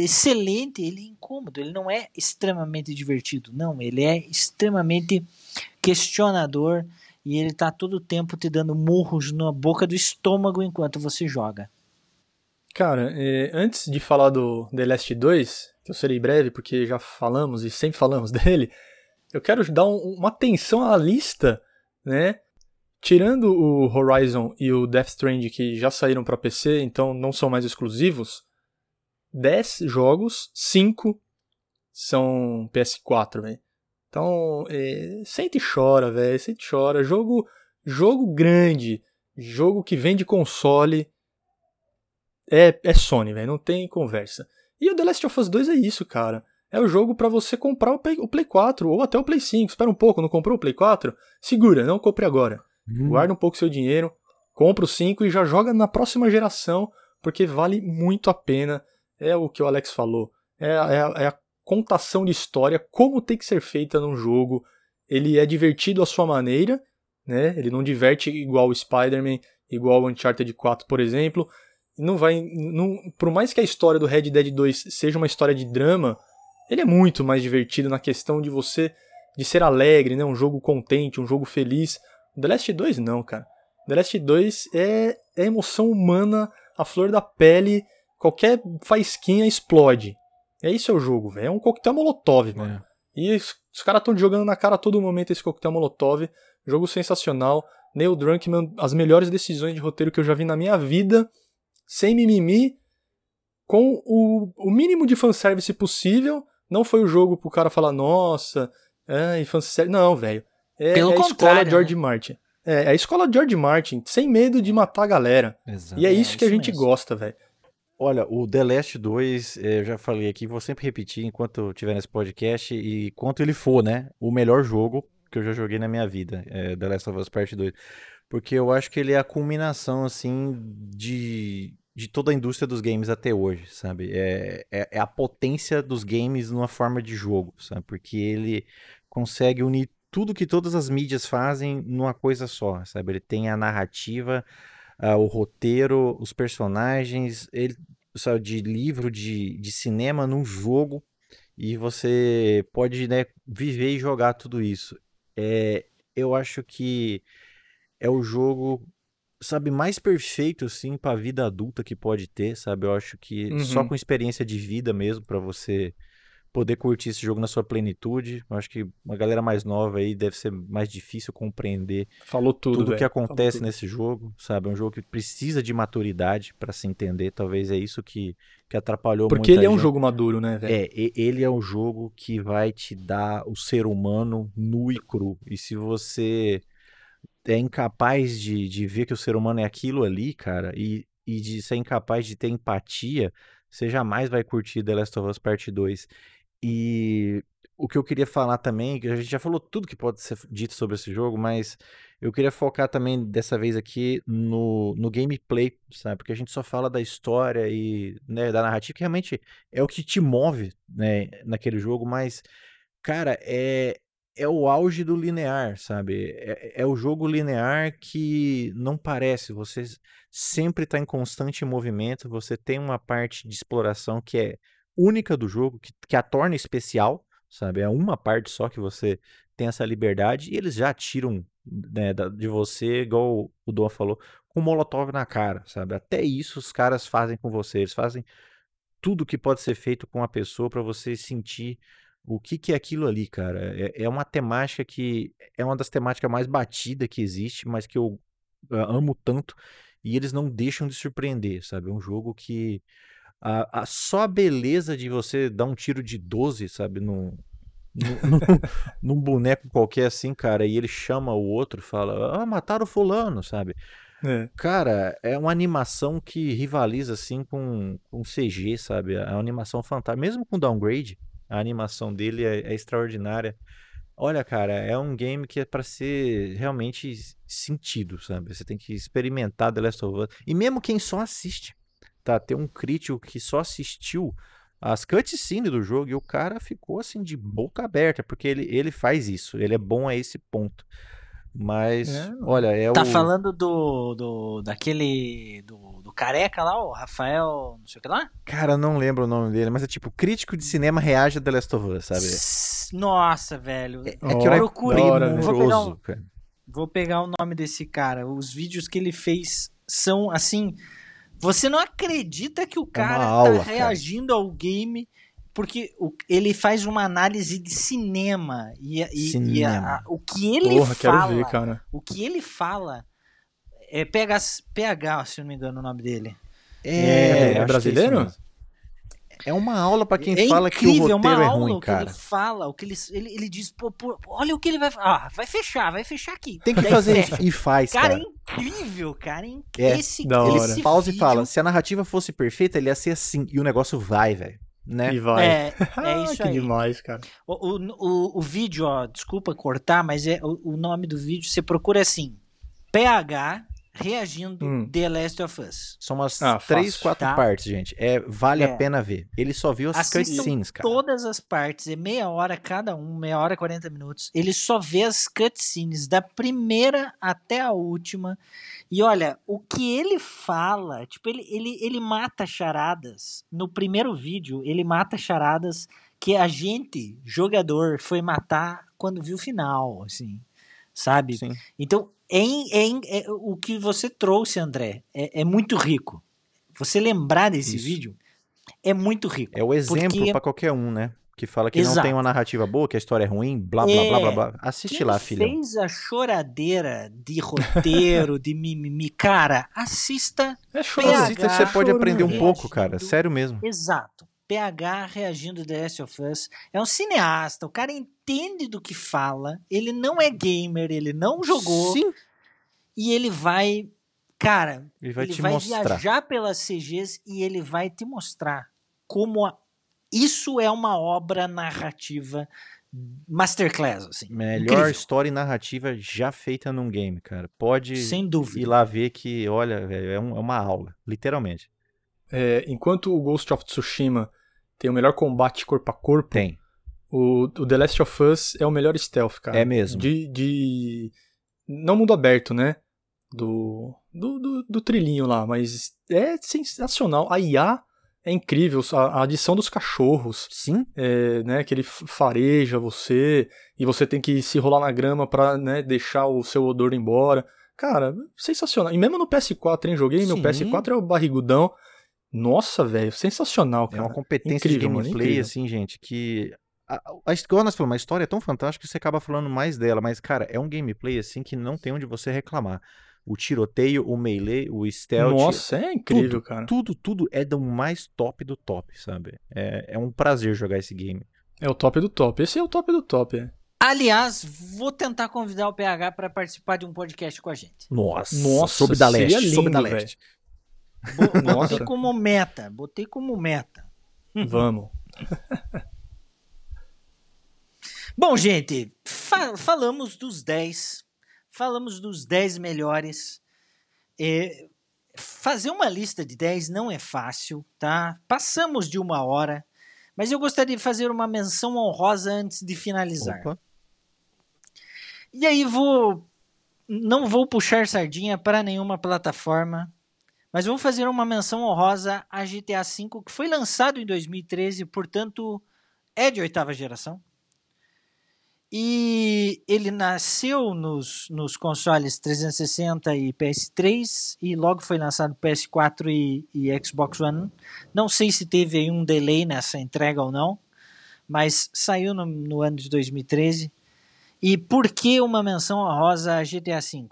excelente, ele é incômodo. Ele não é extremamente divertido. Não, ele é extremamente questionador e ele tá todo o tempo te dando murros na boca do estômago enquanto você joga. Cara, é, antes de falar do The Last 2, que eu serei breve porque já falamos e sempre falamos dele, eu quero dar um, uma atenção à lista, né? Tirando o Horizon e o Death Stranding que já saíram para PC, então não são mais exclusivos, 10 jogos, 5 são PS4, velho. Então, é, sente e chora, velho, sente e chora. Jogo, jogo grande, jogo que vem de console, é, é Sony, velho, não tem conversa. E o The Last of Us 2 é isso, cara. É o jogo para você comprar o Play, o Play 4 ou até o Play 5. Espera um pouco, não comprou o Play 4? Segura, não compre agora. Hum. Guarda um pouco seu dinheiro, compra o 5 e já joga na próxima geração, porque vale muito a pena. É o que o Alex falou. É, é, é a contação de história, como tem que ser feita num jogo. Ele é divertido à sua maneira, né? Ele não diverte igual o Spider-Man, igual o Uncharted 4, por exemplo. Não vai. Não, por mais que a história do Red Dead 2 seja uma história de drama, ele é muito mais divertido na questão de você de ser alegre, né? Um jogo contente, um jogo feliz. The Last 2 não, cara. The Last 2 é, é emoção humana, a flor da pele, qualquer faísquinha explode. É isso é o jogo, velho. É um coquetel molotov, mano. É. E os, os caras estão jogando na cara a todo momento esse coquetel molotov. Jogo sensacional. Neil Drunkman, as melhores decisões de roteiro que eu já vi na minha vida. Sem mimimi. Com o, o mínimo de fanservice possível. Não foi o jogo pro cara falar, nossa, ai, fanservice. Não, velho. É, é, a escola George né? Martin. É, é, a escola George Martin, sem medo de matar a galera. Exato. E é isso é, que isso a gente mesmo. gosta, velho. Olha, o The Last 2, eh, eu já falei aqui, vou sempre repetir enquanto eu estiver nesse podcast e quanto ele for, né? O melhor jogo que eu já joguei na minha vida, é The Last of Us Part 2. Porque eu acho que ele é a culminação, assim, de, de toda a indústria dos games até hoje, sabe? É, é, é a potência dos games numa forma de jogo, sabe? Porque ele consegue unir tudo que todas as mídias fazem numa coisa só, sabe? Ele tem a narrativa, uh, o roteiro, os personagens, ele sabe, de livro, de, de cinema num jogo e você pode né, viver e jogar tudo isso. É, eu acho que é o jogo, sabe, mais perfeito assim para a vida adulta que pode ter, sabe? Eu acho que uhum. só com experiência de vida mesmo para você poder curtir esse jogo na sua plenitude. Eu acho que uma galera mais nova aí deve ser mais difícil compreender Falou tudo, tudo que acontece nesse jogo, sabe? É um jogo que precisa de maturidade para se entender. Talvez é isso que, que atrapalhou Porque ele é um jogo maduro, né, velho? É, ele é um jogo que vai te dar o ser humano nu e cru. E se você é incapaz de, de ver que o ser humano é aquilo ali, cara, e, e de ser incapaz de ter empatia, você jamais vai curtir The Last of Us Part 2. E o que eu queria falar também, que a gente já falou tudo que pode ser dito sobre esse jogo, mas eu queria focar também dessa vez aqui no, no gameplay, sabe? Porque a gente só fala da história e né, da narrativa, que realmente é o que te move né, naquele jogo, mas, cara, é, é o auge do linear, sabe? É, é o jogo linear que não parece, você sempre está em constante movimento, você tem uma parte de exploração que é única do jogo, que, que a torna especial, sabe? É uma parte só que você tem essa liberdade e eles já tiram né, de você, igual o Dom falou, com molotov na cara, sabe? Até isso os caras fazem com você, eles fazem tudo que pode ser feito com a pessoa para você sentir o que, que é aquilo ali, cara. É, é uma temática que é uma das temáticas mais batidas que existe, mas que eu uh, amo tanto e eles não deixam de surpreender, sabe? É um jogo que a, a, só a beleza de você dar um tiro de 12, sabe, num, num, num boneco qualquer assim, cara, e ele chama o outro fala, ah, mataram o fulano, sabe? É. Cara, é uma animação que rivaliza assim com, com CG, sabe? É uma animação fantástica, mesmo com downgrade, A animação dele é, é extraordinária. Olha, cara, é um game que é para ser realmente sentido, sabe? Você tem que experimentar The Last of Us. E mesmo quem só assiste, tá? Tem um crítico que só assistiu as cutscenes do jogo e o cara ficou assim de boca aberta, porque ele, ele faz isso, ele é bom a esse ponto. Mas, É, olha, é Tá o. falando do, do daquele do, do careca lá, o Rafael, não sei o que lá? Cara, eu não lembro o nome dele, mas é tipo, crítico de cinema reage a The Last of Us, sabe? Nossa, velho. É, é que eu procure, da hora, vou pegar um- cara. Vou pegar o nome desse cara. Os vídeos que ele fez são assim. Você não acredita que o cara aula, tá cara. reagindo ao game porque o- ele faz uma análise de cinema e, e- e Cinema. a- a- o que ele Porra, fala, quero ver, cara. o que ele fala é PH, PH, se eu não me engano o nome dele. É, É que isso brasileiro? É uma aula pra quem é fala que o incrível, é uma roteiro é aula ruim, o que cara. ele fala, o que ele, ele, ele diz, pô, pô, olha o que ele vai ah, vai fechar, vai fechar aqui. Tem que Daí fazer fecha. isso. E faz, Cara, cara. é incrível, cara. É É, esse, da Ele hora. esse pausa e vídeo fala, se a narrativa fosse perfeita, ele ia ser assim. E o negócio vai, velho. Né? E vai. É, é Ah, isso que aí. demais, cara. O, o, o, o vídeo, ó, desculpa cortar, mas é o, o nome do vídeo, você procura assim, PH reagindo Hum. The Last of Us. São umas Ah, três, fácil. quatro Tá. partes, gente. É, vale É. a pena ver. Ele só viu as Assistam cutscenes, cara. Todas as partes, é meia hora cada um, meia hora e 40 minutos. Ele só vê as cutscenes da primeira até a última. E olha, o que ele fala, tipo, ele, ele, ele mata charadas. No primeiro vídeo, ele mata charadas que a gente, jogador, foi matar quando viu o final, assim, sabe? Sim. Então, é, é é- o que você trouxe, André, é, é muito rico. Você lembrar desse Isso. vídeo é muito rico. É o exemplo Porque- pra qualquer um, né? Que fala que não Exato. tem uma narrativa boa, que a história é ruim, blá, blá, É. blá, blá, blá. Assiste Quem lá, filhão. fez a choradeira de roteiro, de mimimi, cara, assista É que você pode aprender um pouco, cara. Sério mesmo. Exato. PH reagindo The Last of Us. É um cineasta, o cara entende do que fala, ele não é gamer, ele não jogou Sim. e ele vai, cara, Ele vai ele te vai mostrar. viajar pelas CGs e ele vai te mostrar como a- isso é uma obra narrativa masterclass, assim. Melhor Incrível. história e narrativa já feita num game, cara. Pode Sem ir dúvida. lá ver que, olha, velho, é, um- é uma aula. Literalmente. É, enquanto o Ghost of Tsushima tem o melhor combate corpo a corpo, Tem. o, o The Last of Us é o melhor stealth, cara. É mesmo. De, de. Não mundo aberto, né? Do, do, do, do trilhinho lá, mas é sensacional. A IA é incrível, a, adição dos cachorros, Sim. é, né? Que ele fareja você e você tem que se rolar na grama pra né, deixar o seu odor embora. Cara, sensacional. E mesmo no PS4, hein? Joguei meu Sim. PS4 é o barrigudão. Nossa, velho, sensacional, É cara. uma competência incrível, de mano, gameplay, incrível. assim, gente, que. A, a, igual nós falamos, a história é tão fantástica que você acaba falando mais dela, mas, cara, é um gameplay, assim, que não tem onde você reclamar. O tiroteio, o melee, o stealth. Nossa, é incrível, tudo, cara. Tudo, tudo é do mais top do top, sabe? É, é um prazer jogar esse game. É o top do top. Esse é o top do top, é. Aliás, vou tentar convidar o PH para participar de um podcast com a gente. Nossa, Nossa, sob da leste, sob da lindo, leste. Botei como meta, botei como meta. Vamos. Bom, gente, fa- falamos dos 10. Falamos dos 10 melhores. É, fazer uma lista de 10 não é fácil, tá? Passamos de uma hora. Mas eu gostaria de fazer uma menção honrosa antes de finalizar. Opa. E aí vou. Não vou puxar sardinha para nenhuma plataforma. Mas vou fazer uma menção honrosa a GTA V, que foi lançado em 2013, portanto, é de oitava geração. E ele nasceu nos, nos consoles 360 e PS3 e logo foi lançado PS4 e, e Xbox One. Não sei se teve aí um delay nessa entrega ou não, mas saiu no, no ano de 2013. E por que uma menção honrosa a GTA V?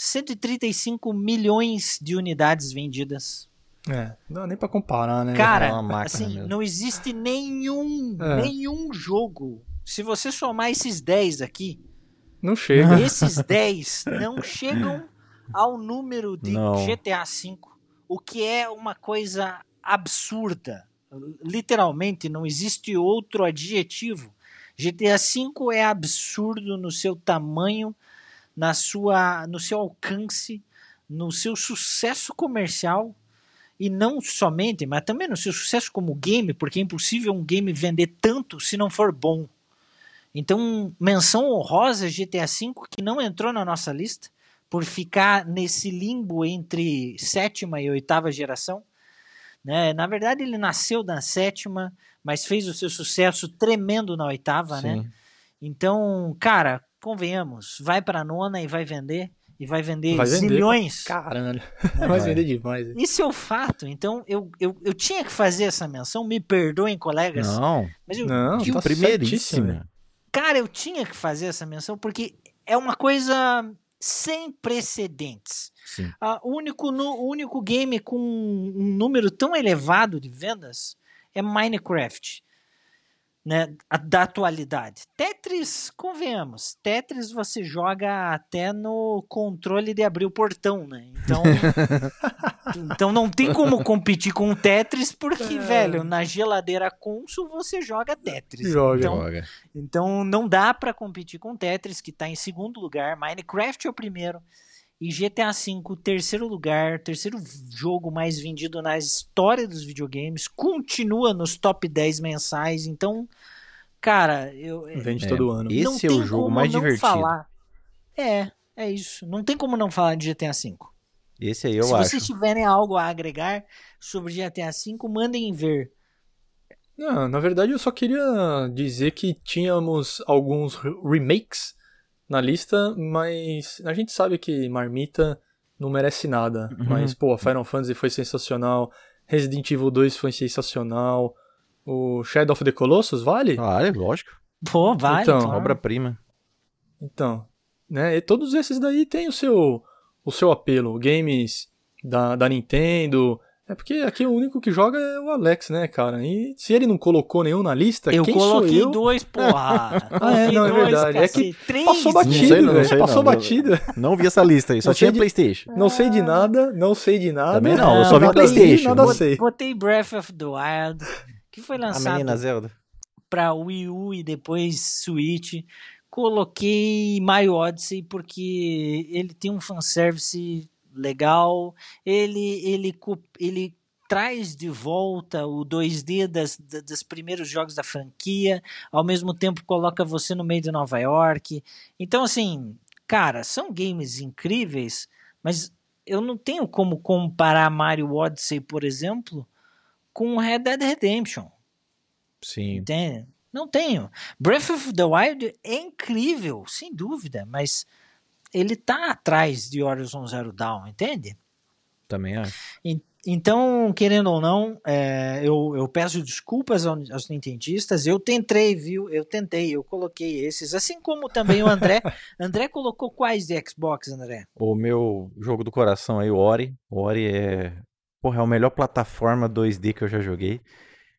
135 milhões de unidades vendidas. É, não dá nem pra comparar, né? é Cara, uma máquina assim, mesmo. não existe nenhum, É. nenhum jogo. Se você somar esses 10 aqui, Não chega. esses 10 não chegam ao número de Não. GTA V, o que é uma coisa absurda. Literalmente, não existe outro adjetivo. GTA V é absurdo no seu tamanho, na sua, no seu alcance, no seu sucesso comercial e não somente, mas também no seu sucesso como game, porque é impossível um game vender tanto se não for bom. Então, menção honrosa GTA V que não entrou na nossa lista por ficar nesse limbo entre sétima e oitava geração. Né? Na verdade, ele nasceu na sétima, mas fez o seu sucesso tremendo na oitava, né? Sim. né? Então, cara, convenhamos, vai para a nona e vai vender e vai vender, vai vender zilhões. Caralho, é. vai vender demais. Isso é o fato. Então, eu, eu, eu tinha que fazer essa menção. Me perdoem, colegas. Não, mas eu, não, eu, tá primeiríssimo. Cara, eu tinha que fazer essa menção porque é uma coisa sem precedentes. Sim. Uh, o, único, no, o único game com um número tão elevado de vendas é Minecraft né, da atualidade. Tetris, convenhamos, Tetris você joga até no controle de abrir o portão, né? Então, então não tem como competir com Tetris porque, é. velho, na geladeira Consul você joga Tetris. Joga, então, joga. Então não dá para competir com Tetris, que tá em segundo lugar, Minecraft é o primeiro. E GTA V, terceiro lugar, terceiro jogo mais vendido na história dos videogames, continua nos top 10 mensais. Então, cara, eu. É, Vende é, todo ano. Esse é o jogo mais divertido. Falar. É, é isso. Não tem como não falar de GTA V. Esse aí eu Se acho. Se vocês tiverem algo a agregar sobre GTA V, mandem ver. Não, na verdade eu só queria dizer que tínhamos alguns remakes na lista, mas a gente sabe que Marmita não merece nada. Uhum. Mas, pô, Final Fantasy foi sensacional, Resident Evil 2 foi sensacional, o Shadow of the Colossus vale? Vale, lógico. Pô, vale. Então, claro. obra-prima. Então, né, e todos esses daí têm o seu, o seu apelo. Games da, da Nintendo, é porque aqui o único que joga é o Alex, né, cara? E se ele não colocou nenhum na lista, eu quem coloquei sou eu? dois, porra. ah, é, não, é verdade. é que três, passou batido, velho. Passou não, batida. Não, vi essa lista aí, só tinha de, Playstation. Não sei de nada, não sei de nada. Também não, eu só vi Playstation. Nada sei. Botei Breath of the Wild, que foi lançado A menina Zelda. pra Wii U e depois Switch. Coloquei Mario Odyssey porque ele tem um fanservice legal, ele, ele, ele traz de volta o 2D das, dos primeiros jogos da franquia, ao mesmo tempo coloca você no meio de Nova York. Então, assim, cara, são games incríveis, mas eu não tenho como comparar Mario Odyssey, por exemplo, com Red Dead Redemption. Sim. Entende? Não tenho. Breath of the Wild é incrível, sem dúvida, mas ele tá atrás de Horizon Zero Dawn, entende? Também acho. Então, querendo ou não, é, eu, eu, peço desculpas aos, aos nintendistas. Eu tentei, viu? Eu tentei, eu coloquei esses. Assim como também o André. André colocou quais de Xbox, André? O meu jogo do coração aí, o Ori. O Ori é. Porra, é a melhor plataforma 2D que eu já joguei.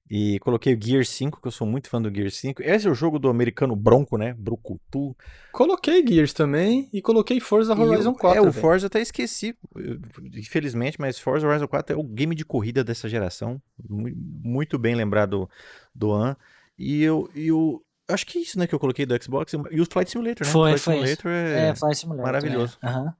E coloquei o Gear 5, que eu sou muito fã do Gear 5. Esse é o jogo do americano Bronco, né? Brucutu. Coloquei Gears também e coloquei Forza Horizon 4. É, o Forza eu até esqueci, infelizmente, mas Forza Horizon 4 é o game de corrida dessa geração. Muito bem lembrado do An. E eu, eu acho que é isso, né, que eu coloquei do Xbox. E o Flight Simulator, né? Foi, Flight foi Simulator é, é Flight Simulator, maravilhoso. É. Uhum.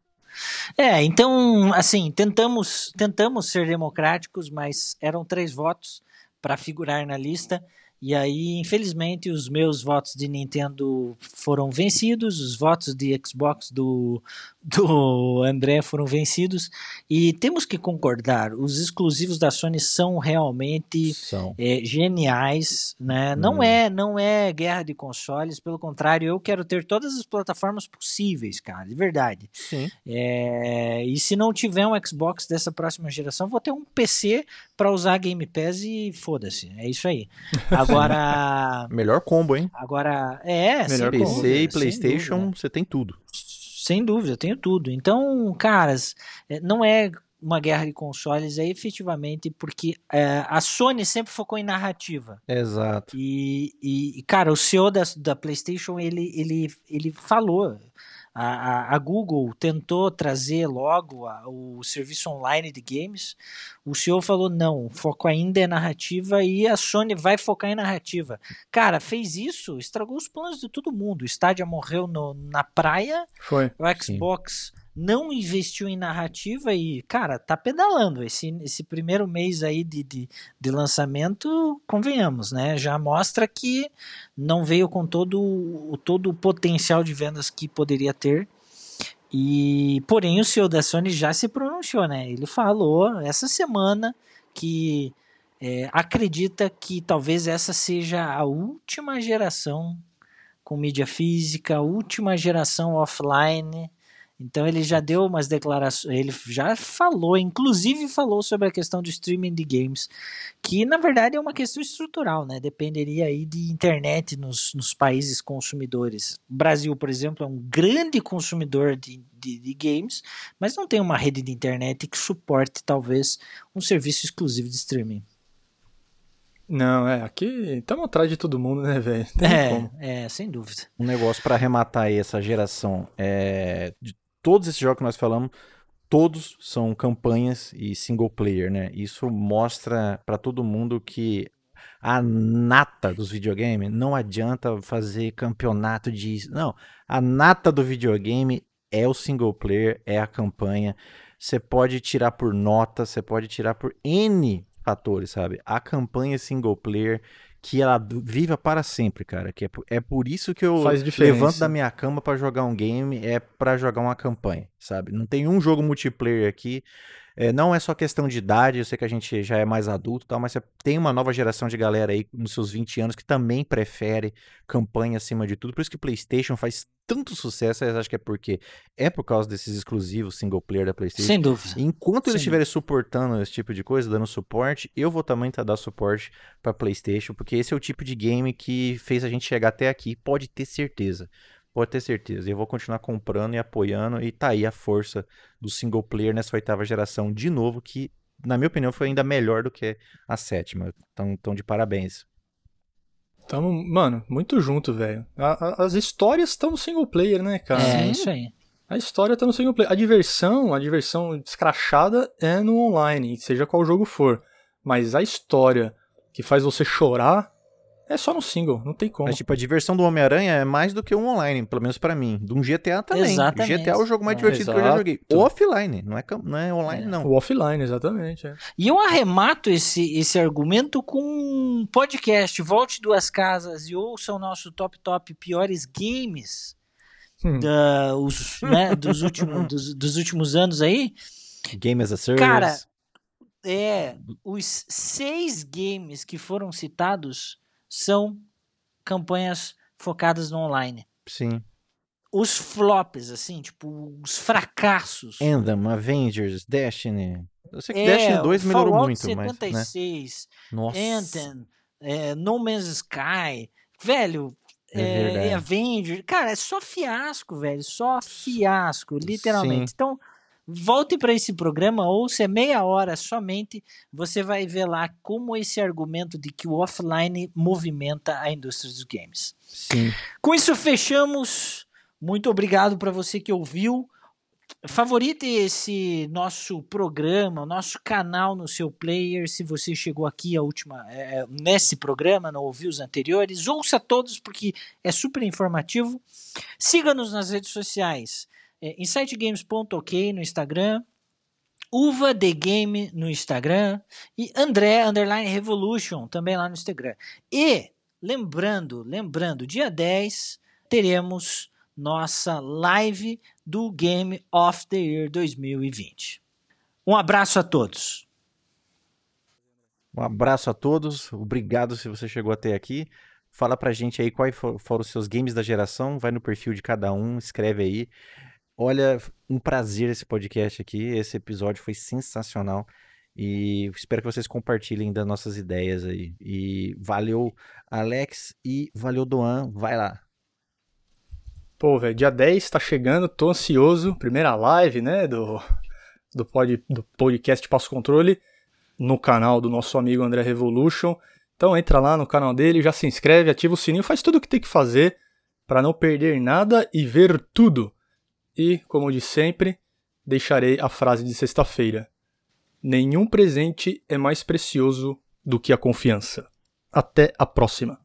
É, então, assim, tentamos, tentamos ser democráticos, mas eram três votos para figurar na lista. E aí, infelizmente, os meus votos de Nintendo foram vencidos, os votos de Xbox do, do André foram vencidos. E temos que concordar, os exclusivos da Sony são realmente são. É, geniais. Né? Hum. Não, é, não é guerra de consoles, pelo contrário, eu quero ter todas as plataformas possíveis, cara, de verdade. Sim. É, e se não tiver um Xbox dessa próxima geração, vou ter um PC para usar Game Pass e foda-se. É isso aí. Agora. Melhor combo, hein? Agora, é, Melhor PC e PlayStation, você tem tudo. Sem dúvida, eu tenho tudo. Então, caras, é, não é uma guerra de consoles, é efetivamente porque é, a Sony sempre focou em narrativa. Exato. E, e cara, o CEO da, da PlayStation, ele, ele, ele falou A, a, a Google tentou trazer logo a, o serviço online de games. O CEO falou: não, o foco ainda é narrativa e a Sony vai focar em narrativa. Cara, fez isso, estragou os planos de todo mundo. O Stadia morreu no, na praia, Foi. o Xbox. Sim não investiu em narrativa e, cara, tá pedalando. Esse, esse primeiro mês aí de, de, de, lançamento, convenhamos, né? Já mostra que não veio com todo o, todo o potencial de vendas que poderia ter. E, porém, o CEO da Sony já se pronunciou, né? Ele falou essa semana que é, acredita que talvez essa seja a última geração com mídia física, a última geração offline então ele já deu umas declarações, ele já falou, inclusive falou sobre a questão do streaming de games, que na verdade é uma questão estrutural, né? Dependeria aí de internet nos, nos países consumidores. O Brasil, por exemplo, é um grande consumidor de, de, de, games, mas não tem uma rede de internet que suporte talvez um serviço exclusivo de streaming. Não, é, aqui estamos atrás de todo mundo, né, velho? É, é, sem dúvida. Um negócio para arrematar aí essa geração é, de todos esses jogos que nós falamos, todos são campanhas e single player, né? Isso mostra para todo mundo que a nata dos videogames não adianta fazer campeonato de. Não, a nata do videogame é o single player, é a campanha. Você pode tirar por nota, você pode tirar por N fatores, sabe? A campanha single player que ela viva para sempre, cara. Que é, por, é por isso que eu levanto da minha cama para jogar um game, é para jogar uma campanha, sabe? Não tem um jogo multiplayer aqui é, não é só questão de idade, eu sei que a gente já é mais adulto tal, mas você tem uma nova geração de galera aí nos seus 20 anos que também prefere campanha acima de tudo. Por isso que PlayStation faz tanto sucesso, eu acho que é porque é por causa desses exclusivos single player da PlayStation. Sem dúvida. Enquanto eles estiverem suportando esse tipo de coisa, dando suporte, eu vou também tá, dar suporte para PlayStation, porque esse é o tipo de game que fez a gente chegar até aqui, pode ter certeza. Pode ter certeza. Eu vou continuar comprando e apoiando. E tá aí a força do single player nessa oitava geração de novo, que, na minha opinião, foi ainda melhor do que a sétima. Então, então de parabéns. Tamo, mano, muito junto, velho. As histórias estão no single player, né, cara? É, Sim. isso aí. A história tá no single player. A diversão, a diversão descrachada é no online, seja qual jogo for. Mas a história que faz você chorar é só no single, não tem como. Mas, tipo, a diversão do Homem-Aranha é mais do que um online, pelo menos para mim. De um GTA também. Exatamente. O GTA é o jogo mais é, divertido exato. que eu já joguei. O offline, não é, não é online, é. não. O offline, exatamente. É. E eu arremato esse, esse argumento com um podcast. Volte duas casas e ouça o nosso top top piores games hum. da, os, né, dos, últimos, dos, dos últimos anos aí. Game as a Service. Cara, é, os seis games que foram citados são campanhas focadas no online. Sim. Os flops, assim, tipo, os fracassos. Anthem, Avengers, Destiny. Eu sei que é, Destiny 2 melhorou Fallout muito, 76, mas. Né? Nossa. Anthem, é, No Man's Sky. Velho, é, é Avengers. Cara, é só fiasco, velho. Só fiasco, literalmente. Sim. Então, Volte para esse programa, ou se é meia hora somente, você vai ver lá como esse argumento de que o offline movimenta a indústria dos games. Sim. Com isso, fechamos. Muito obrigado para você que ouviu. Favorite esse nosso programa, nosso canal no seu player. Se você chegou aqui a última é, nesse programa, não ouviu os anteriores, ouça todos porque é super informativo. Siga-nos nas redes sociais é, insightgames.ok no Instagram, Uva The Game no Instagram e André Underline Revolution também lá no Instagram. E lembrando, lembrando, dia 10 teremos nossa live do Game of the Year 2020. Um abraço a todos. Um abraço a todos. Obrigado se você chegou até aqui. Fala pra gente aí quais foram os seus games da geração. Vai no perfil de cada um, escreve aí. Olha, um prazer esse podcast aqui. Esse episódio foi sensacional. E espero que vocês compartilhem das nossas ideias aí. E valeu, Alex, e valeu, Doan. Vai lá. Pô, velho, dia 10 tá chegando, tô ansioso. Primeira live, né, do, do, pod, do podcast Passo Controle no canal do nosso amigo André Revolution. Então entra lá no canal dele, já se inscreve, ativa o sininho, faz tudo o que tem que fazer para não perder nada e ver tudo E, como de sempre, deixarei a frase de sexta-feira. Nenhum presente é mais precioso do que a confiança. Até a próxima!